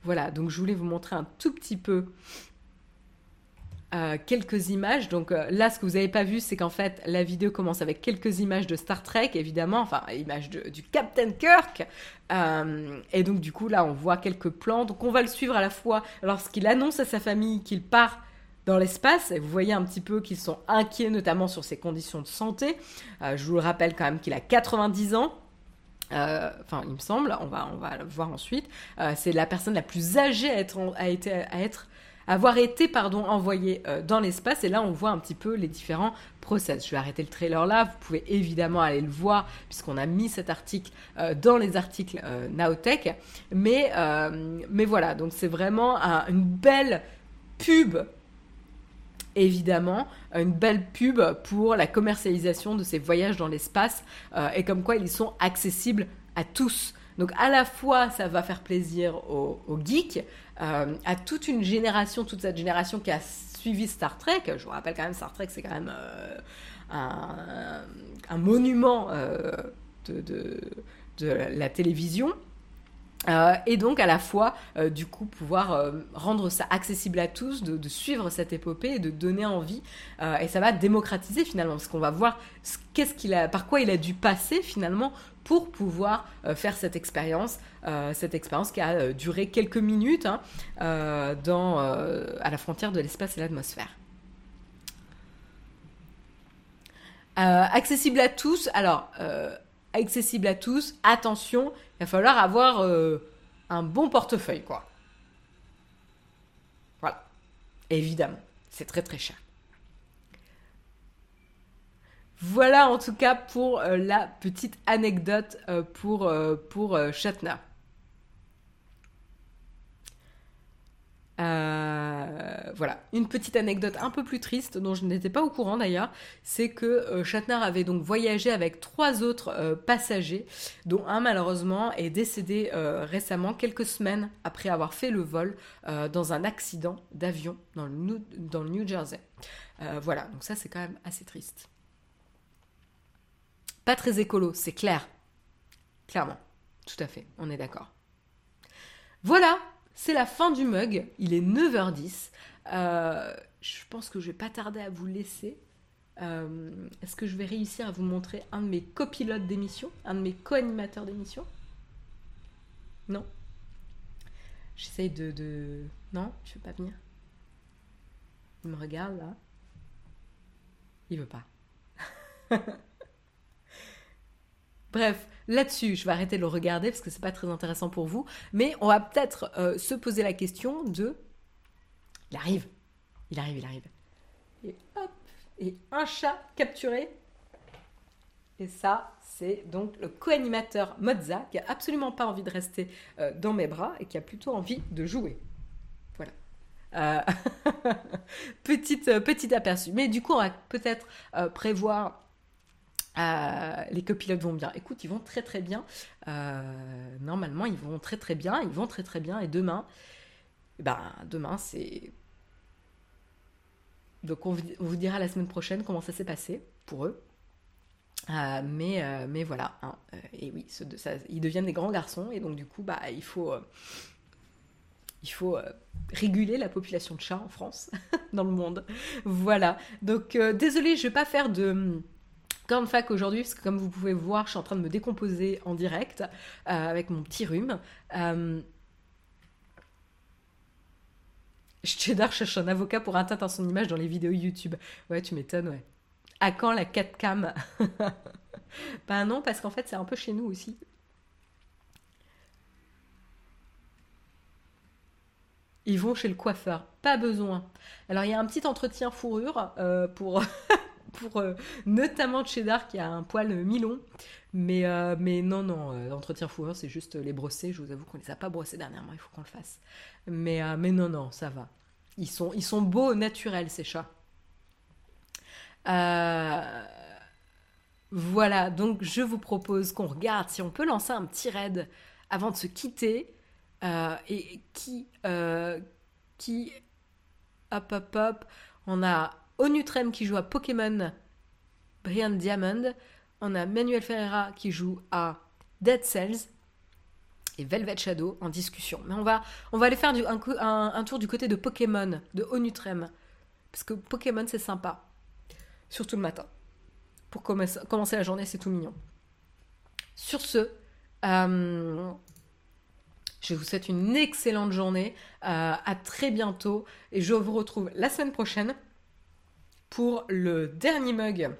Voilà, donc je voulais vous montrer un tout petit peu quelques images. Donc là, ce que vous n'avez pas vu, c'est qu'en fait, la vidéo commence avec quelques images de Star Trek, évidemment, enfin, images du Captain Kirk. et donc, du coup, là, on voit quelques plans. Donc, on va le suivre à la fois lorsqu'il annonce à sa famille qu'il part dans l'espace. Et vous voyez un petit peu qu'ils sont inquiets, notamment sur ses conditions de santé. je vous le rappelle quand même qu'il a 90 ans. enfin, il me semble, on va, on va le voir ensuite. c'est la personne la plus âgée à être avoir été pardon, envoyé euh, dans l'espace. Et là, on voit un petit peu les différents process. Je vais arrêter le trailer là. Vous pouvez évidemment aller le voir puisqu'on a mis cet article euh, dans les articles euh, Naotech. Mais, mais voilà, donc c'est vraiment une belle pub évidemment une belle pub pour la commercialisation de ces voyages dans l'espace et comme quoi ils sont accessibles à tous. Donc à la fois, ça va faire plaisir aux, geeks, euh, à toute une génération, toute cette génération qui a suivi Star Trek. Je vous rappelle quand même, Star Trek, c'est quand même euh, un, monument de, de, la télévision. Euh, et donc à la fois, euh, du coup, pouvoir euh, rendre ça accessible à tous, de, suivre cette épopée et de donner envie. et ça va démocratiser finalement, parce qu'on va voir qu'est-ce qu'il a, par quoi il a dû passer finalement pour pouvoir faire cette expérience, cette expérience qui a duré quelques minutes hein, à la frontière de l'espace et l'atmosphère. accessible à tous. Alors accessible à tous. Attention, il va falloir avoir euh, un bon portefeuille, quoi. Voilà. Évidemment, c'est très très cher. Voilà en tout cas pour euh, la petite anecdote euh, pour, Shatner. Euh, voilà, une petite anecdote un peu plus triste dont je n'étais pas au courant d'ailleurs, c'est que euh, Shatner avait donc voyagé avec trois autres euh, passagers, dont un malheureusement est décédé récemment, quelques semaines après avoir fait le vol dans un accident d'avion dans, dans le New Jersey. voilà, donc ça c'est quand même assez triste. Pas très écolo, c'est clair. Clairement, tout à fait, on est d'accord. Voilà, c'est la fin du mug, il est 9h10. Euh, je pense que je vais pas tarder à vous laisser. Euh, est-ce que je vais réussir à vous montrer un de mes copilotes d'émission, un de mes co-animateurs d'émission? Non? J'essaye de, de, Non, je veux pas venir. Il me regarde là. Il veut pas. <laughs> Bref, là-dessus, je vais arrêter de le regarder parce que c'est pas très intéressant pour vous. Mais on va peut-être euh, se poser la question de. Il arrive, il arrive, il arrive. Et hop, et un chat capturé. Et ça, c'est donc le co-animateur Mozza qui a absolument pas envie de rester euh, dans mes bras et qui a plutôt envie de jouer. Voilà. Euh, <laughs> petite, petit aperçu. Mais du coup, on va peut-être prévoir euh, les copilotes vont bien. Écoute, ils vont très très bien. Euh, normalement, ils vont très très bien. Ils vont très très bien. Et demain, ben, demain, c'est. Donc, on vous dira la semaine prochaine comment ça s'est passé pour eux. Euh, mais, mais voilà. Hein. et oui, ils deviennent des grands garçons. Et donc, du coup, bah, il faut. réguler la population de chats en France, <laughs> dans le monde. Voilà. Donc, désolé, je vais pas faire de Corn fac aujourd'hui, parce que comme vous pouvez voir, je suis en train de me décomposer en direct euh, avec mon petit rhume. Euh... Cheddar cherche un avocat pour atteindre son image dans les vidéos YouTube. Ouais, tu m'étonnes, ouais. À quand la 4 cam <laughs> Ben non, parce qu'en fait, c'est un peu chez nous aussi. Ils vont chez le coiffeur. Pas besoin. Alors, il y a un petit entretien fourrure euh, pour <laughs> pour euh, notamment Cheddar qui a un poil mi-long. Mais, euh, mais non, non, euh, entretien fourrure, c'est juste les brosser. Je vous avoue qu'on les a pas brossés dernièrement, il faut qu'on le fasse. Mais, mais non, non, ça va. Ils sont, ils sont beaux, naturels, ces chats. Voilà, donc je vous propose qu'on regarde si on peut lancer un petit raid avant de se quitter. et qui, qui, hop, hop, hop, on a Onutrem qui joue à Pokémon Brian Diamond. On a Manuel Ferreira qui joue à Dead Cells et Velvet Shadow en discussion. Mais on va, on aller faire un, tour du côté de Pokémon, de Onutrem. Parce que Pokémon, c'est sympa. Surtout le matin. Pour commencer la journée, c'est tout mignon. Sur ce, euh, je vous souhaite une excellente journée. Euh, à très bientôt. Et je vous retrouve la semaine prochaine pour le dernier mug,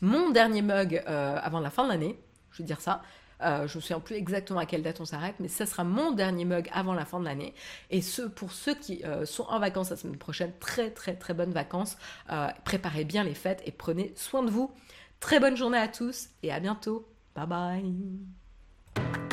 mon dernier mug euh, avant la fin de l'année, je vais dire ça. Euh, je ne me souviens plus exactement à quelle date on s'arrête, mais ça sera mon dernier mug avant la fin de l'année. Et ce, pour ceux qui euh, sont en vacances la semaine prochaine, très très très bonnes vacances. préparez bien les fêtes et prenez soin de vous. Très bonne journée à tous et à bientôt. Bye bye.